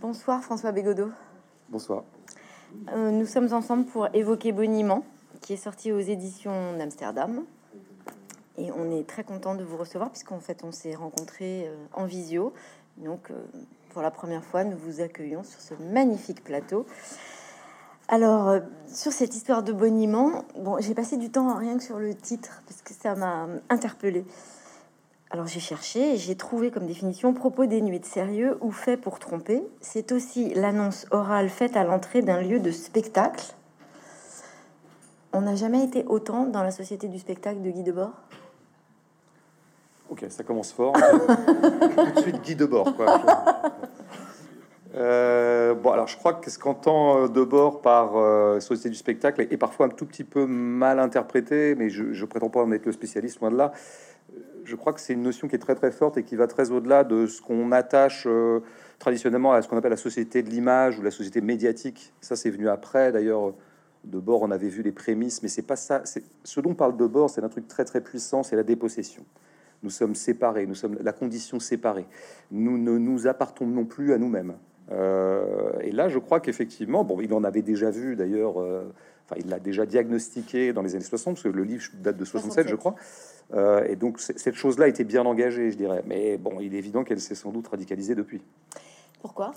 Bonsoir François Bégodeau. Bonsoir. Euh, nous sommes ensemble pour évoquer Boniment, qui est sorti aux éditions d'Amsterdam. Et on est très content de vous recevoir, puisqu'en fait on s'est rencontrés euh, en visio. Donc euh, pour la première fois, nous vous accueillons sur ce magnifique plateau. Alors, euh, sur cette histoire de boniment, bon, j'ai passé du temps rien que sur le titre, parce que ça m'a interpellé. Alors j'ai cherché et j'ai trouvé comme définition propos dénué de sérieux ou fait pour tromper. C'est aussi l'annonce orale faite à l'entrée d'un lieu de spectacle. On n'a jamais été autant dans la société du spectacle de Guy Debord? Ok, ça commence fort. Tout de suite Guy Debord. Quoi. Euh, bon, alors je crois que ce qu'entend Debord par euh, société du spectacle est, est parfois un tout petit peu mal interprété, mais je, je prétends pas en être le spécialiste, loin de là je crois que c'est une notion qui est très très forte et qui va très au-delà de ce qu'on attache euh, traditionnellement à ce qu'on appelle la société de l'image ou la société médiatique. Ça, c'est venu après. D'ailleurs, de bord, on avait vu les prémices, mais c'est pas ça. Ce dont parle de bord, c'est un truc très très puissant, c'est la dépossession. Nous sommes séparés, nous sommes la condition séparée. Nous ne nous appartenons non plus à nous-mêmes. Euh, et là, je crois qu'effectivement, bon, il en avait déjà vu d'ailleurs. Euh, enfin, il l'a déjà diagnostiqué dans les années 60, parce que le livre date de 67, je crois. Euh, et donc cette chose-là était bien engagée, je dirais. Mais bon, il est évident qu'elle s'est sans doute radicalisée depuis. Pourquoi?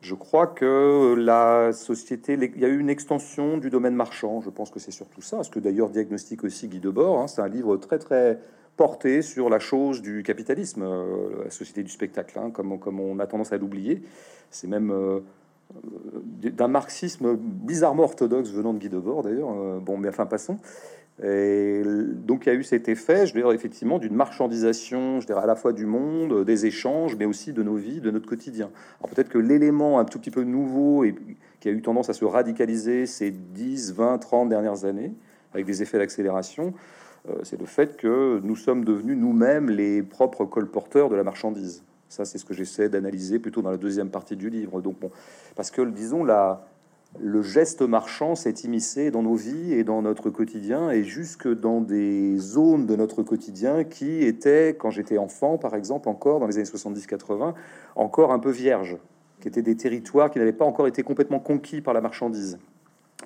Je crois que la société, il y a eu une extension du domaine marchand. Je pense que c'est surtout ça. Ce que d'ailleurs diagnostique aussi Guy Debord. Hein, c'est un livre très très porté sur la chose du capitalisme, euh, la société du spectacle, hein, comme, comme on a tendance à l'oublier. C'est même euh, d'un marxisme bizarrement orthodoxe venant de Guy Debord d'ailleurs. bon, mais enfin passons. Et donc il y a eu cet effet, je veux dire, effectivement, d'une marchandisation, je dirais, à la fois du monde, des échanges, mais aussi de nos vies, de notre quotidien. Alors peut-être que l'élément un tout petit peu nouveau et qui a eu tendance à se radicaliser ces 10, 20, 30 dernières années, avec des effets d'accélération, euh, c'est le fait que nous sommes devenus nous-mêmes les propres colporteurs de la marchandise. Ça, c'est ce que j'essaie d'analyser plutôt dans la deuxième partie du livre. Donc, bon, parce que, disons, la, le geste marchand s'est immiscé dans nos vies et dans notre quotidien et jusque dans des zones de notre quotidien qui étaient, quand j'étais enfant par exemple, encore dans les années 70-80, encore un peu vierges, qui étaient des territoires qui n'avaient pas encore été complètement conquis par la marchandise.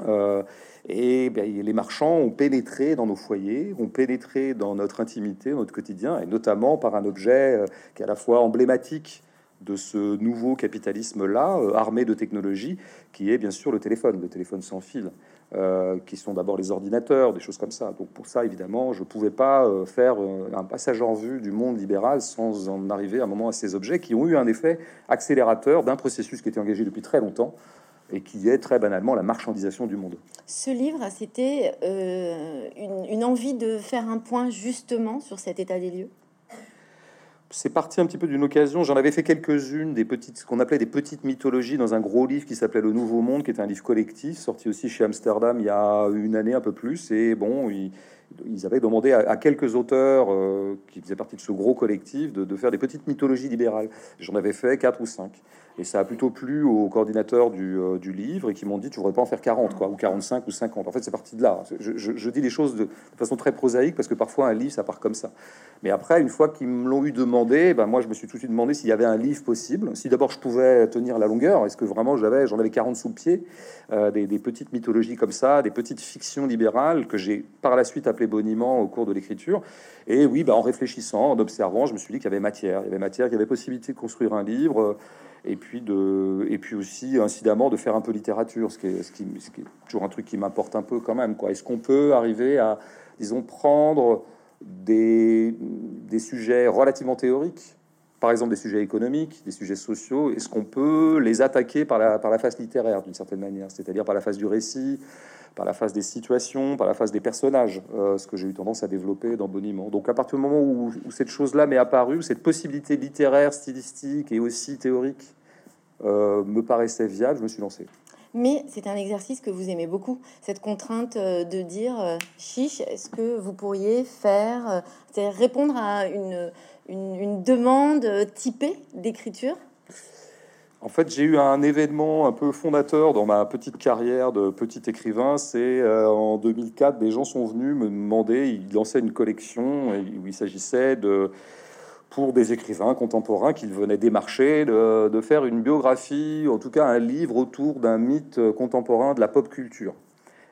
Euh, et les marchands ont pénétré dans nos foyers, ont pénétré dans notre intimité, notre quotidien, et notamment par un objet euh, qui est à la fois emblématique de ce nouveau capitalisme-là, euh, armé de technologies, qui est bien sûr le téléphone, le téléphone sans fil, qui sont d'abord les ordinateurs, des choses comme ça. Donc pour ça, évidemment, je ne pouvais pas faire un passage en vue du monde libéral sans en arriver à un moment à ces objets qui ont eu un effet accélérateur d'un processus qui était engagé depuis très longtemps et qui est très banalement la marchandisation du monde. Ce livre, c'était une envie de faire un point justement sur cet état des lieux? C'est parti un petit peu d'une occasion. J'en avais fait quelques-unes, des petites, ce qu'on appelait des petites mythologies dans un gros livre qui s'appelait Le Nouveau Monde, qui était un livre collectif, sorti aussi chez Amsterdam il y a une année, un peu plus. Et bon, il, ils avaient demandé à, quelques auteurs euh, qui faisaient partie de ce gros collectif de, faire des petites mythologies libérales. J'en avais fait quatre ou cinq. Et ça a plutôt plu aux coordinateurs du, euh, livre et qui m'ont dit tu voudrais pas en faire 40 quoi, ou 45 ou 50. En fait, c'est parti de là. Je, dis les choses de, façon très prosaïque parce que parfois un livre ça part comme ça. Mais après, une fois qu'ils me l'ont eu demandé, ben moi je me suis tout de suite demandé s'il y avait un livre possible. Si d'abord je pouvais tenir la longueur, est-ce que vraiment j'avais, j'en avais 40 sous pied, euh, des, des, petites mythologies comme ça, des petites fictions libérales que j'ai par la suite appelées boniment au cours de l'écriture. Et oui, bah, en réfléchissant, en observant, je me suis dit qu'il y avait matière, il y avait matière, qu'il y avait possibilité de construire un livre, et puis de, et puis aussi incidemment de faire un peu littérature, ce qui est, ce qui, est toujours un truc qui m'importe un peu quand même. Quoi, est-ce qu'on peut arriver à, disons, prendre des, des sujets relativement théoriques par exemple des sujets économiques, des sujets sociaux, est-ce qu'on peut les attaquer par la, par la face littéraire d'une certaine manière, c'est-à-dire par la face du récit, par la face des situations, par la face des personnages, euh, ce que j'ai eu tendance à développer dans Boniment. Donc à partir du moment où, cette chose-là m'est apparue, cette possibilité littéraire, stylistique et aussi théorique euh, me paraissait viable, je me suis lancé. Mais c'est un exercice que vous aimez beaucoup, cette contrainte euh, de dire chiche, est-ce que vous pourriez faire, c'est répondre à une, une demande typée d'écriture? En fait, j'ai eu un événement un peu fondateur dans ma petite carrière de petit écrivain. C'est euh, en 2004, des gens sont venus me demander, ils lançaient une collection où il s'agissait de pour des écrivains contemporains qu'il venait démarcher de faire une biographie, en tout cas un livre autour d'un mythe contemporain de la pop culture.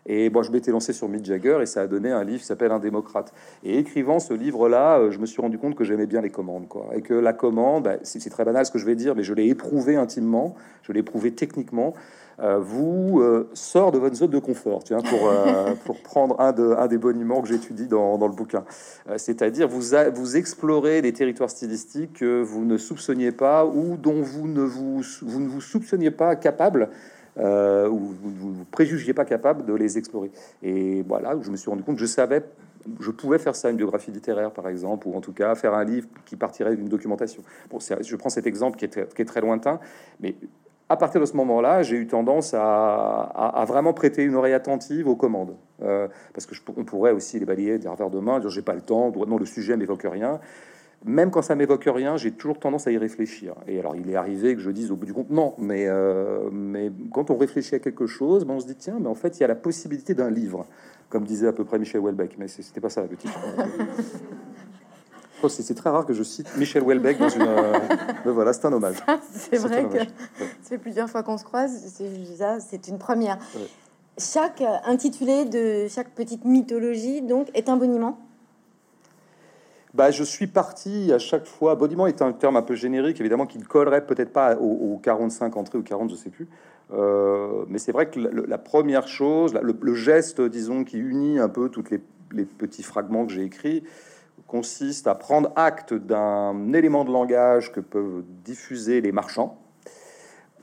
Et moi, je m'étais lancé sur Mick Jagger et ça a donné un livre qui s'appelle Un démocrate. Et écrivant ce livre-là, euh, je me suis rendu compte que j'aimais bien les commandes, quoi. Et que la commande, bah, c'est très banal ce que je vais dire, mais je l'ai éprouvé intimement, je l'ai éprouvé techniquement. Euh, vous euh, sort de votre zone de confort, tu vois, pour, pour prendre un, de, un des boniments que j'étudie dans, dans, le bouquin. C'est-à-dire, vous, vous explorez des territoires stylistiques que vous ne soupçonniez pas ou dont vous ne vous, vous, ne vous soupçonniez pas capable euh, où vous ne préjugiez pas capable de les explorer. Et voilà, je me suis rendu compte que je savais, je pouvais faire ça, une biographie littéraire par exemple, ou en tout cas faire un livre qui partirait d'une documentation. Bon, je prends cet exemple qui est, très lointain, mais à partir de ce moment-là, j'ai eu tendance à, vraiment prêter une oreille attentive aux commandes. Euh, parce que je, on pourrait aussi les balayer d'un revers de main, dire j'ai pas le temps, non, le sujet m'évoque rien même quand ça m'évoque rien, j'ai toujours tendance à y réfléchir. Et alors, il est arrivé que je dise au bout du compte non, mais, euh, mais quand on réfléchit à quelque chose, ben on se dit tiens, mais en fait, il y a la possibilité d'un livre, comme disait à peu près Michel Houellebecq, mais c'était pas ça le titre. Oh, c'est très rare que je cite Michel Houellebecq dans une. Euh, mais voilà, c'est un hommage. C'est vrai que c'est plusieurs fois qu'on se croise. C'est une première. Chaque intitulé de chaque petite mythologie donc est un boniment? Bah, je suis parti à chaque fois. Boniment est un terme un peu générique, évidemment, qui ne collerait peut-être pas aux, 45 entrées ou 40, je sais plus. Euh, mais c'est vrai que la, première chose, le, geste, disons, qui unit un peu tous les, les petits fragments que j'ai écrits, consiste à prendre acte d'un élément de langage que peuvent diffuser les marchands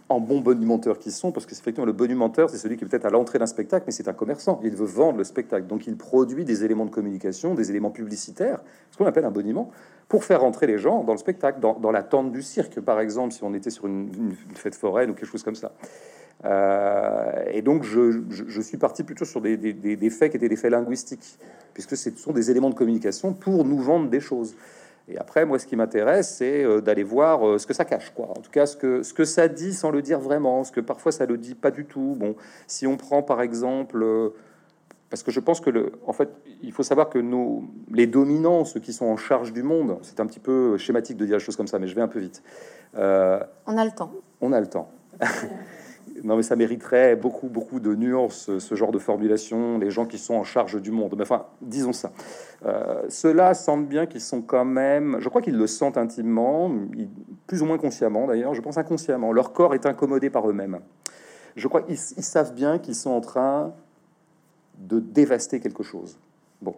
en bon bonimenteur qui sont, parce que effectivement le bonimenteur, c'est celui qui est peut-être à l'entrée d'un spectacle, mais c'est un commerçant. Il veut vendre le spectacle, donc il produit des éléments de communication, des éléments publicitaires, ce qu'on appelle un boniment, pour faire rentrer les gens dans le spectacle, dans, la tente du cirque, par exemple, si on était sur une, fête foraine ou quelque chose comme ça. Euh, et donc, je, suis parti plutôt sur des, des, faits qui étaient des faits linguistiques, puisque ce sont des éléments de communication pour nous vendre des choses. Et après, moi, ce qui m'intéresse, c'est euh, d'aller voir euh, ce que ça cache, quoi. En tout cas, ce que, ce que ça dit sans le dire vraiment, ce que parfois ça le dit pas du tout. Bon, si on prend par exemple, euh, parce que je pense que le, en fait, il faut savoir que nous, les dominants, ceux qui sont en charge du monde, c'est un petit peu schématique de dire les choses comme ça, mais je vais un peu vite. on a le temps. On a le temps. non, mais ça mériterait beaucoup, beaucoup de nuances, ce genre de formulation, les gens qui sont en charge du monde. Mais enfin, disons ça. Euh, Ceux-là sentent bien qu'ils sont quand même, je crois qu'ils le sentent intimement, plus ou moins consciemment d'ailleurs, je pense inconsciemment. Leur corps est incommodé par eux-mêmes. Je crois qu'ils savent bien qu'ils sont en train de dévaster quelque chose. Bon.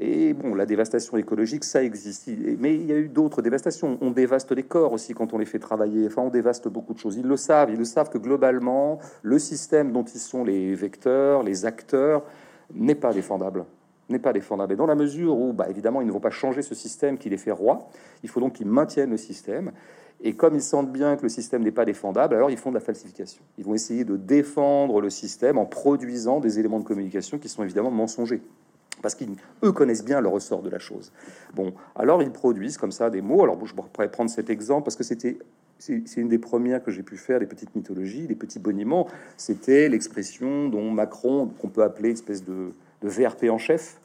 Et bon, la dévastation écologique, ça existe. Mais il y a eu d'autres dévastations. On dévaste les corps aussi quand on les fait travailler. Enfin, on dévaste beaucoup de choses. Ils le savent. Ils le savent que globalement, le système dont ils sont les vecteurs, les acteurs, n'est pas défendable. N'est pas défendable. Et dans la mesure où, bah, évidemment, ils ne vont pas changer ce système qui les fait roi, il faut donc qu'ils maintiennent le système. Et comme ils sentent bien que le système n'est pas défendable, alors ils font de la falsification. Ils vont essayer de défendre le système en produisant des éléments de communication qui sont évidemment mensongers parce qu'eux connaissent bien le ressort de la chose. Bon, alors ils produisent comme ça des mots. Alors je pourrais prendre cet exemple parce que c'était c'est une des premières que j'ai pu faire, les petites mythologies, les petits boniments. C'était l'expression dont Macron, qu'on peut appeler espèce de, VRP en chef,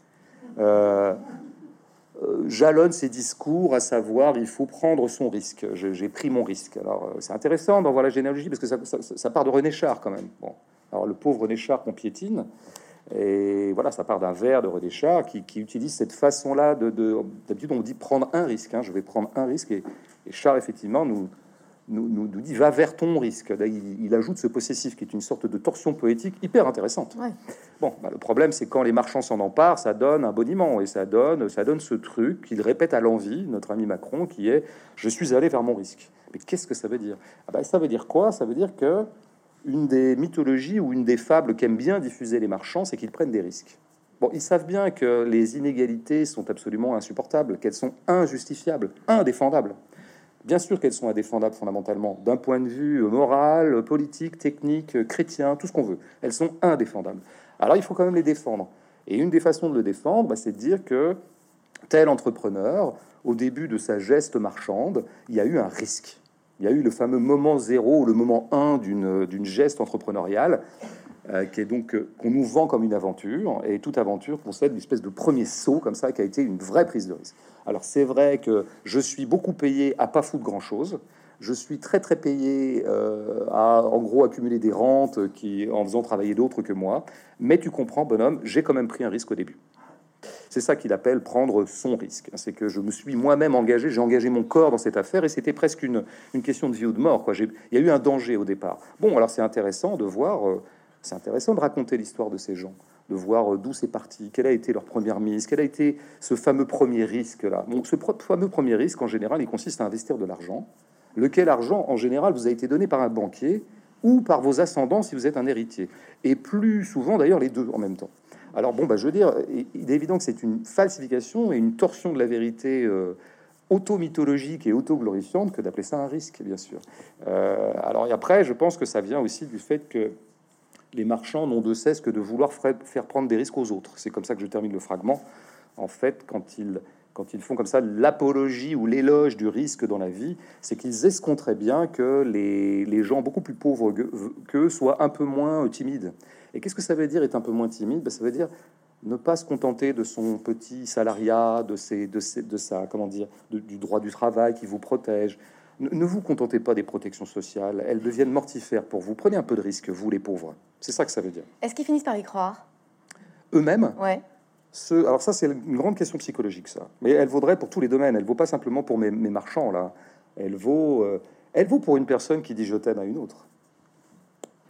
euh, euh, jalonne ses discours, à savoir il faut prendre son risque. J'ai pris mon risque. Alors euh, c'est intéressant d'en voir la généalogie parce que ça, ça, part de René Char quand même. Bon, alors le pauvre René Char qu'on piétine. Et voilà, ça part d'un vers de René Char qui, utilise cette façon-là de, d'habitude on dit prendre un risque. Hein, je vais prendre un risque et, Char effectivement nous, nous, nous, dit va vers ton risque. il, ajoute ce possessif qui est une sorte de torsion poétique hyper intéressante. Bon, bah, le problème c'est quand les marchands s'en emparent, ça donne un boniment et ça donne, ça donne ce truc qu'il répète à l'envie, notre ami Macron, qui est je suis allé vers mon risque. Mais qu'est-ce que ça veut dire? Ah bah, Ça veut dire quoi? Ça veut dire que une des mythologies ou une des fables qu'aiment bien diffuser les marchands, c'est qu'ils prennent des risques. Bon, ils savent bien que les inégalités sont absolument insupportables, qu'elles sont injustifiables, indéfendables. Bien sûr qu'elles sont indéfendables fondamentalement, d'un point de vue moral, politique, technique, chrétien, tout ce qu'on veut. Elles sont indéfendables. Alors il faut quand même les défendre. Et une des façons de le défendre, bah, c'est de dire que tel entrepreneur, au début de sa geste marchande, il y a eu un risque. Il y a eu le fameux moment zéro, le moment 1 d'une geste entrepreneuriale. euh, qui est donc euh, qu'on nous vend comme une aventure, et toute aventure concède une espèce de premier saut comme ça, qui a été une vraie prise de risque. Alors c'est vrai que je suis beaucoup payé à pas foutre grand chose. Je suis très très payé euh, à en gros accumuler des rentes qui en faisant travailler d'autres que moi. Mais tu comprends, bonhomme, j'ai quand même pris un risque au début. C'est ça qu'il appelle prendre son risque. C'est que je me suis moi-même engagé, j'ai engagé mon corps dans cette affaire et c'était presque une, question de vie ou de mort. Quoi. Il y a eu un danger au départ. Bon, alors c'est intéressant de voir c'est intéressant de raconter l'histoire de ces gens, de voir euh, d'où c'est parti, quelle a été leur première mise, quel a été ce fameux premier risque-là. Donc, ce fameux premier risque, en général, il consiste à investir de l'argent, lequel argent, en général, vous a été donné par un banquier ou par vos ascendants si vous êtes un héritier. Et plus souvent, d'ailleurs, les deux en même temps. Alors, bon, bah, je veux dire, il est évident que c'est une falsification et une torsion de la vérité. Euh, auto-mythologique et auto-glorifiante que d'appeler ça un risque, bien sûr. Euh, alors, après, je pense que ça vient aussi du fait que les marchands n'ont de cesse que de vouloir faire prendre des risques aux autres. C'est comme ça que je termine le fragment. En fait, quand ils, font comme ça l'apologie ou l'éloge du risque dans la vie, c'est qu'ils escompteraient bien que les, les gens beaucoup plus pauvres qu'eux soient un peu moins timides. Et qu'est-ce que ça veut dire être un peu moins timide? Ben, Ça veut dire ne pas se contenter de son petit salariat, de, ses, de, ses, de sa, comment dire, du droit du travail qui vous protège, ne vous contentez pas des protections sociales, elles deviennent mortifères pour vous. Prenez un peu de risque, vous les pauvres. C'est ça que ça veut dire. Est-ce qu'ils finissent par y croire? Eux-mêmes? Ouais. Ce, alors ça, c'est une grande question psychologique, ça. Mais elle vaudrait pour tous les domaines. Elle vaut pas simplement pour mes, marchands, là. Elle vaut, euh, elle vaut pour une personne qui dit je t'aime à une autre.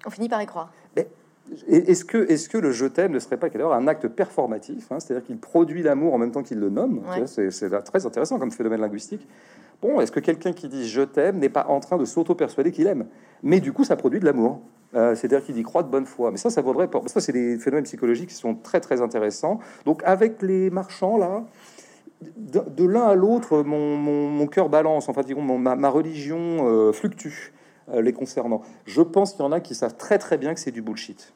On finit par y croire. Est-ce que, est que le je t'aime ne serait pas alors un acte performatif hein, C'est-à-dire qu'il produit l'amour en même temps qu'il le nomme. C'est très intéressant comme phénomène linguistique. Bon, est-ce que quelqu'un qui dit je t'aime n'est pas en train de s'auto-persuader qu'il aime? Mais du coup, ça produit de l'amour. Euh, c'est-à-dire qu'il y croit de bonne foi. Mais ça, ça vaudrait pas. Ça, c'est des phénomènes psychologiques qui sont très très intéressants. Donc, avec les marchands là, de, l'un à l'autre, mon, mon, cœur balance. Enfin, disons, ma, religion euh, fluctue les concernant. Je pense qu'il y en a qui savent très très bien que c'est du bullshit.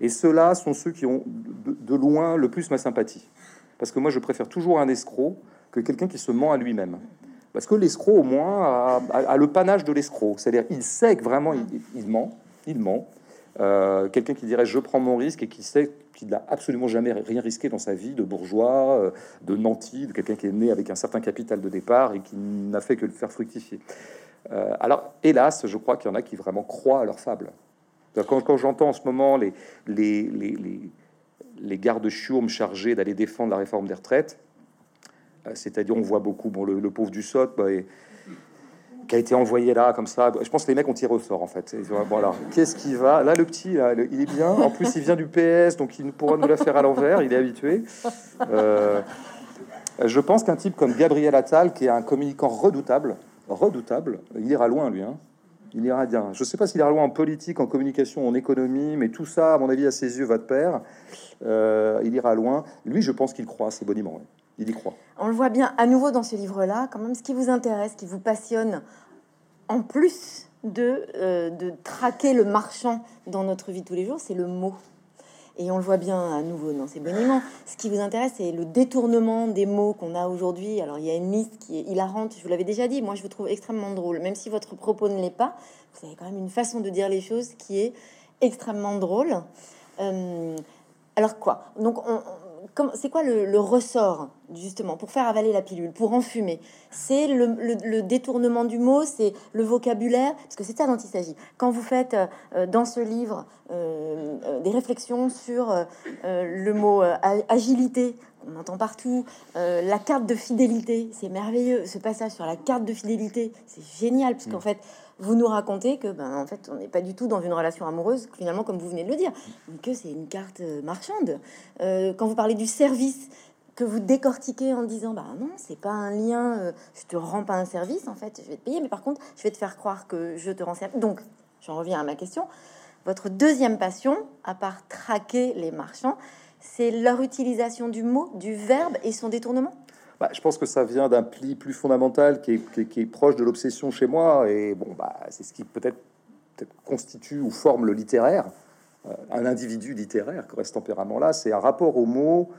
Et ceux-là sont ceux qui ont de, de loin le plus ma sympathie. Parce que moi, je préfère toujours un escroc que quelqu'un qui se ment à lui-même. Parce que l'escroc, au moins, a, le panache de l'escroc. C'est-à-dire, il sait que vraiment, il, ment. Il ment. Euh, quelqu'un qui dirait je prends mon risque et qui sait qu'il n'a absolument jamais rien risqué dans sa vie de bourgeois, euh, de nanti, de quelqu'un qui est né avec un certain capital de départ et qui n'a fait que le faire fructifier. Euh, alors, hélas, je crois qu'il y en a qui vraiment croient à leur fable. Quand, j'entends en ce moment les, les, les, gardes chiourmes chargés d'aller défendre la réforme des retraites, euh, c'est-à-dire, on voit beaucoup, le, pauvre du sot, bah, qui a été envoyé là, comme ça. Je pense que les mecs ont tiré au sort, en fait. voilà. Qu'est-ce qui va? Là, le petit, il est bien. En plus, il vient du PS, donc il pourra nous la faire à l'envers. Il est habitué. Euh, je pense qu'un type comme Gabriel Attal, qui est un communicant redoutable, redoutable, il ira loin, lui. Hein. Il ira bien. Je ne sais pas s'il ira loin en politique, en communication, en économie, mais tout ça, à mon avis, à ses yeux, va de pair. Euh, il ira loin. Lui, je pense qu'il croit assez boniment il y croit. On le voit bien à nouveau dans ce livre-là, quand même, ce qui vous intéresse, qui vous passionne, en plus de, euh, de traquer le marchand dans notre vie tous les jours, c'est le mot. Et on le voit bien à nouveau dans ces boniments. Ce qui vous intéresse, c'est le détournement des mots qu'on a aujourd'hui. Alors, il y a une liste qui est hilarante, je vous l'avais déjà dit. Moi, je vous trouve extrêmement drôle. Même si votre propos ne l'est pas, vous avez quand même une façon de dire les choses qui est extrêmement drôle. Euh, alors quoi? Donc, on, c'est quoi le, ressort justement pour faire avaler la pilule, pour enfumer? C'est le, détournement du mot, c'est le vocabulaire, parce que c'est ça dont il s'agit. Quand vous faites euh, dans ce livre euh, euh, des réflexions sur le mot agilité, on entend partout, la carte de fidélité, c'est merveilleux. Ce passage sur la carte de fidélité, c'est génial, puisqu'en mm. fait, vous nous racontez que, ben, en fait, on n'est pas du tout dans une relation amoureuse, finalement, comme vous venez de le dire, que c'est une carte euh, marchande. Euh, quand vous parlez du service, que vous décortiquez en disant, bah non, c'est pas un lien, euh, je te rends pas un service, en fait, je vais te payer, mais par contre, je vais te faire croire que je te rends service. Donc, j'en reviens à ma question. Votre deuxième passion, à part traquer les marchands, c'est leur utilisation du mot, du verbe et son détournement? Bah, je pense que ça vient d'un pli plus fondamental qui est, proche de l'obsession chez moi. Et bon, bah, c'est ce qui peut-être constitue ou forme le littéraire. Euh, un individu littéraire, qui reste tempérament-là, c'est un rapport aux mots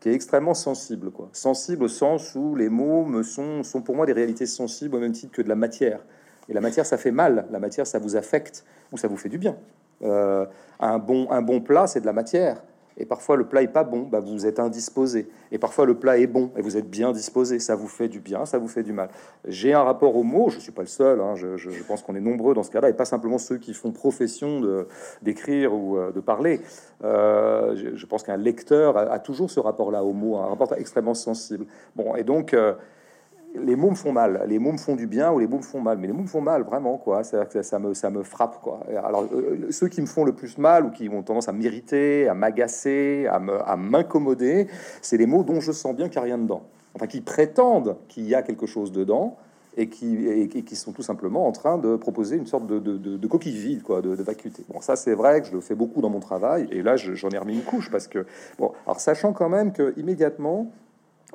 qui est extrêmement sensible. Quoi. Sensible au sens où les mots me sont, sont pour moi des réalités sensibles au même titre que de la matière. Et la matière, ça fait mal. La matière, ça vous affecte ou ça vous fait du bien. Euh, un, bon, un bon plat, c'est de la matière. Et parfois, le plat est pas bon, bah, vous êtes indisposé. Et parfois, le plat est bon et vous êtes bien disposé. Ça vous fait du bien, ça vous fait du mal. J'ai un rapport au mot, je suis pas le seul, hein, je, pense qu'on est nombreux dans ce cas-là, et pas simplement ceux qui font profession d'écrire ou euh, de parler. Euh, je, pense qu'un lecteur a, a, toujours ce rapport-là au mot, un rapport extrêmement sensible. Bon, et donc, euh, les mots me font mal, les mots me font du bien ou les mots me font mal, mais les mots me font mal vraiment quoi. Ça me ça me frappe quoi. Alors euh, ceux qui me font le plus mal ou qui ont tendance à m'irriter, à m'agacer, à m'incommoder, c'est les mots dont je sens bien qu'il n'y a rien dedans. Enfin, qui prétendent qu'il y a quelque chose dedans et qui, sont tout simplement en train de proposer une sorte de, de, de, coquille vide, quoi, de, vacuité. Bon, ça c'est vrai que je le fais beaucoup dans mon travail, et là j'en ai remis une couche parce que, bon, alors sachant quand même que immédiatement,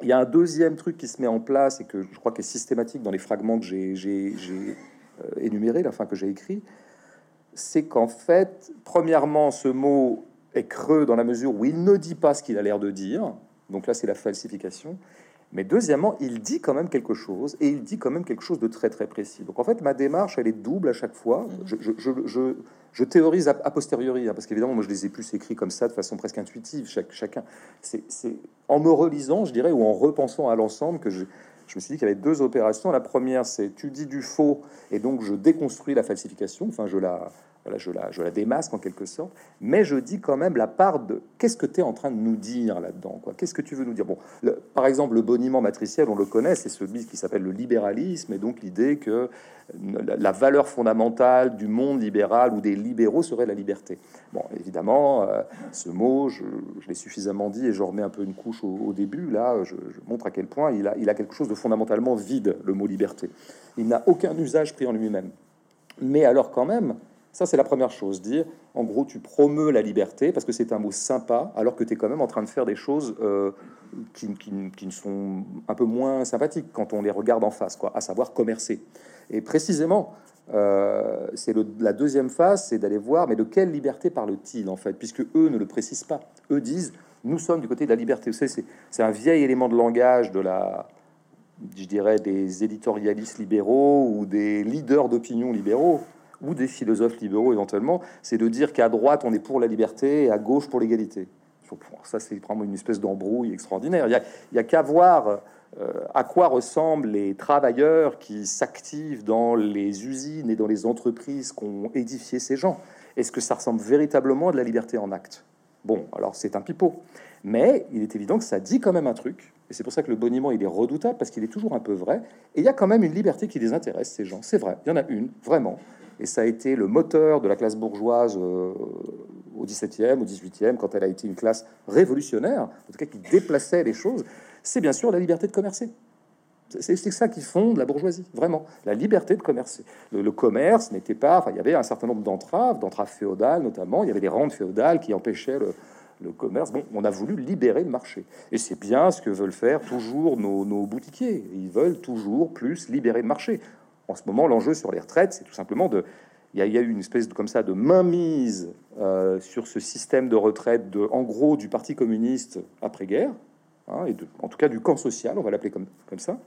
il y a un deuxième truc qui se met en place et que je crois que est systématique dans les fragments que j'ai euh, énumérés, enfin que j'ai écrit, c'est qu'en fait, premièrement, ce mot est creux dans la mesure où il ne dit pas ce qu'il a l'air de dire. Donc là, c'est la falsification. Mais deuxièmement, il dit quand même quelque chose, et il dit quand même quelque chose de très très précis. Donc en fait, ma démarche, elle est double à chaque fois. Je, je, je, je théorise a, posteriori, hein, parce qu'évidemment, moi, je les ai plus écrits comme ça, de façon presque intuitive. Chaque, chacun, c'est en me relisant, je dirais, ou en repensant à l'ensemble, que je, je me suis dit qu'il y avait deux opérations. La première, c'est tu dis du faux, et donc je déconstruis la falsification. Enfin, je la, voilà, je la, je la démasque en quelque sorte, mais je dis quand même la part de qu'est-ce que tu es en train de nous dire là-dedans, quoi? Qu'est-ce que tu veux nous dire? Bon, par exemple, le boniment matriciel, on le connaît, c'est celui qui s'appelle le libéralisme, et donc l'idée que la, valeur fondamentale du monde libéral ou des libéraux serait la liberté. Bon, évidemment, euh, ce mot, je, l'ai suffisamment dit et je remets un peu une couche au, début. Là, je, montre à quel point il a, il a quelque chose de fondamentalement vide, le mot liberté. Il n'a aucun usage pris en lui-même. Mais alors, quand même, ça, c'est la première chose. Dire, en gros, tu promeus la liberté parce que c'est un mot sympa, alors que tu es quand même en train de faire des choses euh, qui, qui, sont un peu moins sympathiques quand on les regarde en face, quoi, à savoir commercer. Et précisément, euh, c'est la deuxième phase, c'est d'aller voir, mais de quelle liberté parle-t-il en fait, puisque eux ne le précisent pas. Eux disent, nous sommes du côté de la liberté. C'est un vieil élément de langage de la, je dirais, des éditorialistes libéraux ou des leaders d'opinion libéraux ou des philosophes libéraux éventuellement, c'est de dire qu'à droite on est pour la liberté et à gauche pour l'égalité. Ça, c'est vraiment une espèce d'embrouille extraordinaire. Il n'y a, qu'à voir euh, à quoi ressemblent les travailleurs qui s'activent dans les usines et dans les entreprises qu'ont édifié ces gens. Est-ce que ça ressemble véritablement à de la liberté en acte? Bon, alors c'est un pipeau. Mais il est évident que ça dit quand même un truc. Et c'est pour ça que le boniment, il est redoutable, parce qu'il est toujours un peu vrai. Et il y a quand même une liberté qui les intéresse, ces gens. C'est vrai, il y en a une, vraiment et ça a été le moteur de la classe bourgeoise euh, au 17e, au 18e, quand elle a été une classe révolutionnaire, en tout cas qui déplaçait les choses, c'est bien sûr la liberté de commercer. C'est ça qui fonde la bourgeoisie, vraiment, la liberté de commercer. Le, commerce n'était pas, il y avait un certain nombre d'entraves, d'entraves féodales notamment, il y avait des rentes féodales qui empêchaient le, commerce. Bon, on a voulu libérer le marché. Et c'est bien ce que veulent faire toujours nos, boutiquiers. Ils veulent toujours plus libérer le marché en ce moment, l'enjeu sur les retraites, c'est tout simplement de. Il y, a, eu une espèce de, comme ça de mainmise euh, sur ce système de retraite, de, en gros, du Parti communiste après-guerre, hein, et en tout cas du camp social, on va l'appeler comme, ça.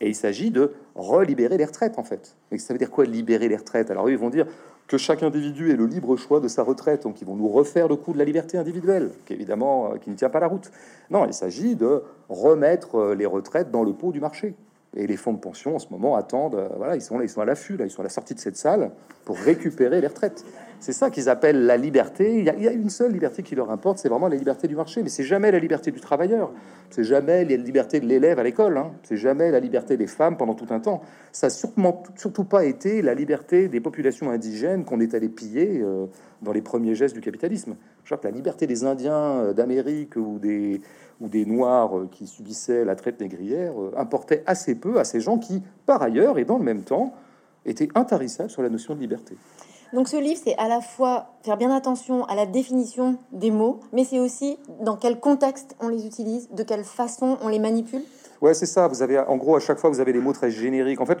Et il s'agit de relibérer les retraites, en fait. Mais ça veut dire quoi, libérer les retraites? Alors, ils vont dire que chaque individu ait le libre choix de sa retraite, donc ils vont nous refaire le coup de la liberté individuelle, qui évidemment euh, qui ne tient pas la route. Non, il s'agit de remettre euh, les retraites dans le pot du marché. Et les fonds de pension en ce moment attendent, euh, voilà, ils sont là, ils sont à l'affût, là, ils sont à la sortie de cette salle pour récupérer les retraites. C'est ça qu'ils appellent la liberté. Il y, a, une seule liberté qui leur importe, c'est vraiment la liberté du marché. Mais c'est jamais la liberté du travailleur, c'est jamais la liberté de l'élève à l'école, hein. c'est jamais la liberté des femmes pendant tout un temps. Ça n'a surtout pas été la liberté des populations indigènes qu'on est allé piller euh, dans les premiers gestes du capitalisme. Je crois que la liberté des Indiens euh, d'Amérique ou des ou des Noirs euh, qui subissaient la traite négrière euh, importait assez peu à ces gens qui, par ailleurs et dans le même temps, étaient intarissables sur la notion de liberté. Donc ce livre, c'est à la fois faire bien attention à la définition des mots, mais c'est aussi dans quel contexte on les utilise, de quelle façon on les manipule. Ouais, c'est ça. Vous avez, en gros, à chaque fois, vous avez des mots très génériques. En fait,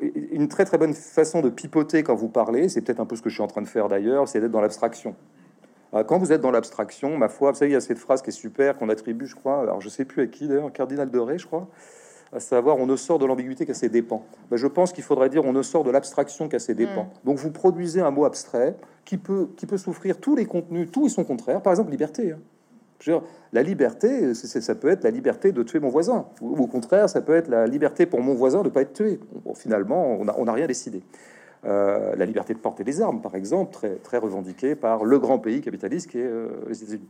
une très très bonne façon de pipoter quand vous parlez, c'est peut-être un peu ce que je suis en train de faire d'ailleurs, c'est d'être dans l'abstraction. Euh, quand vous êtes dans l'abstraction, ma foi, vous savez, il y a cette phrase qui est super, qu'on attribue, je crois, alors je sais plus à qui d'ailleurs, Cardinal de Ré, je crois, à savoir on ne sort de l'ambiguïté qu'à ses dépens. Ben, je pense qu'il faudrait dire on ne sort de l'abstraction qu'à ses dépens. Mm. Donc vous produisez un mot abstrait qui peut, qui peut souffrir tous les contenus, tout et son contraire. Par exemple, liberté. hein. Je veux dire, la liberté, ça peut être la liberté de tuer mon voisin. Ou, au contraire, ça peut être la liberté pour mon voisin de pas être tué. Bon, finalement, on n'a on n'a rien décidé. Euh, la liberté de porter des armes, par exemple, très, revendiquée par le grand pays capitaliste qui est euh, les États-Unis.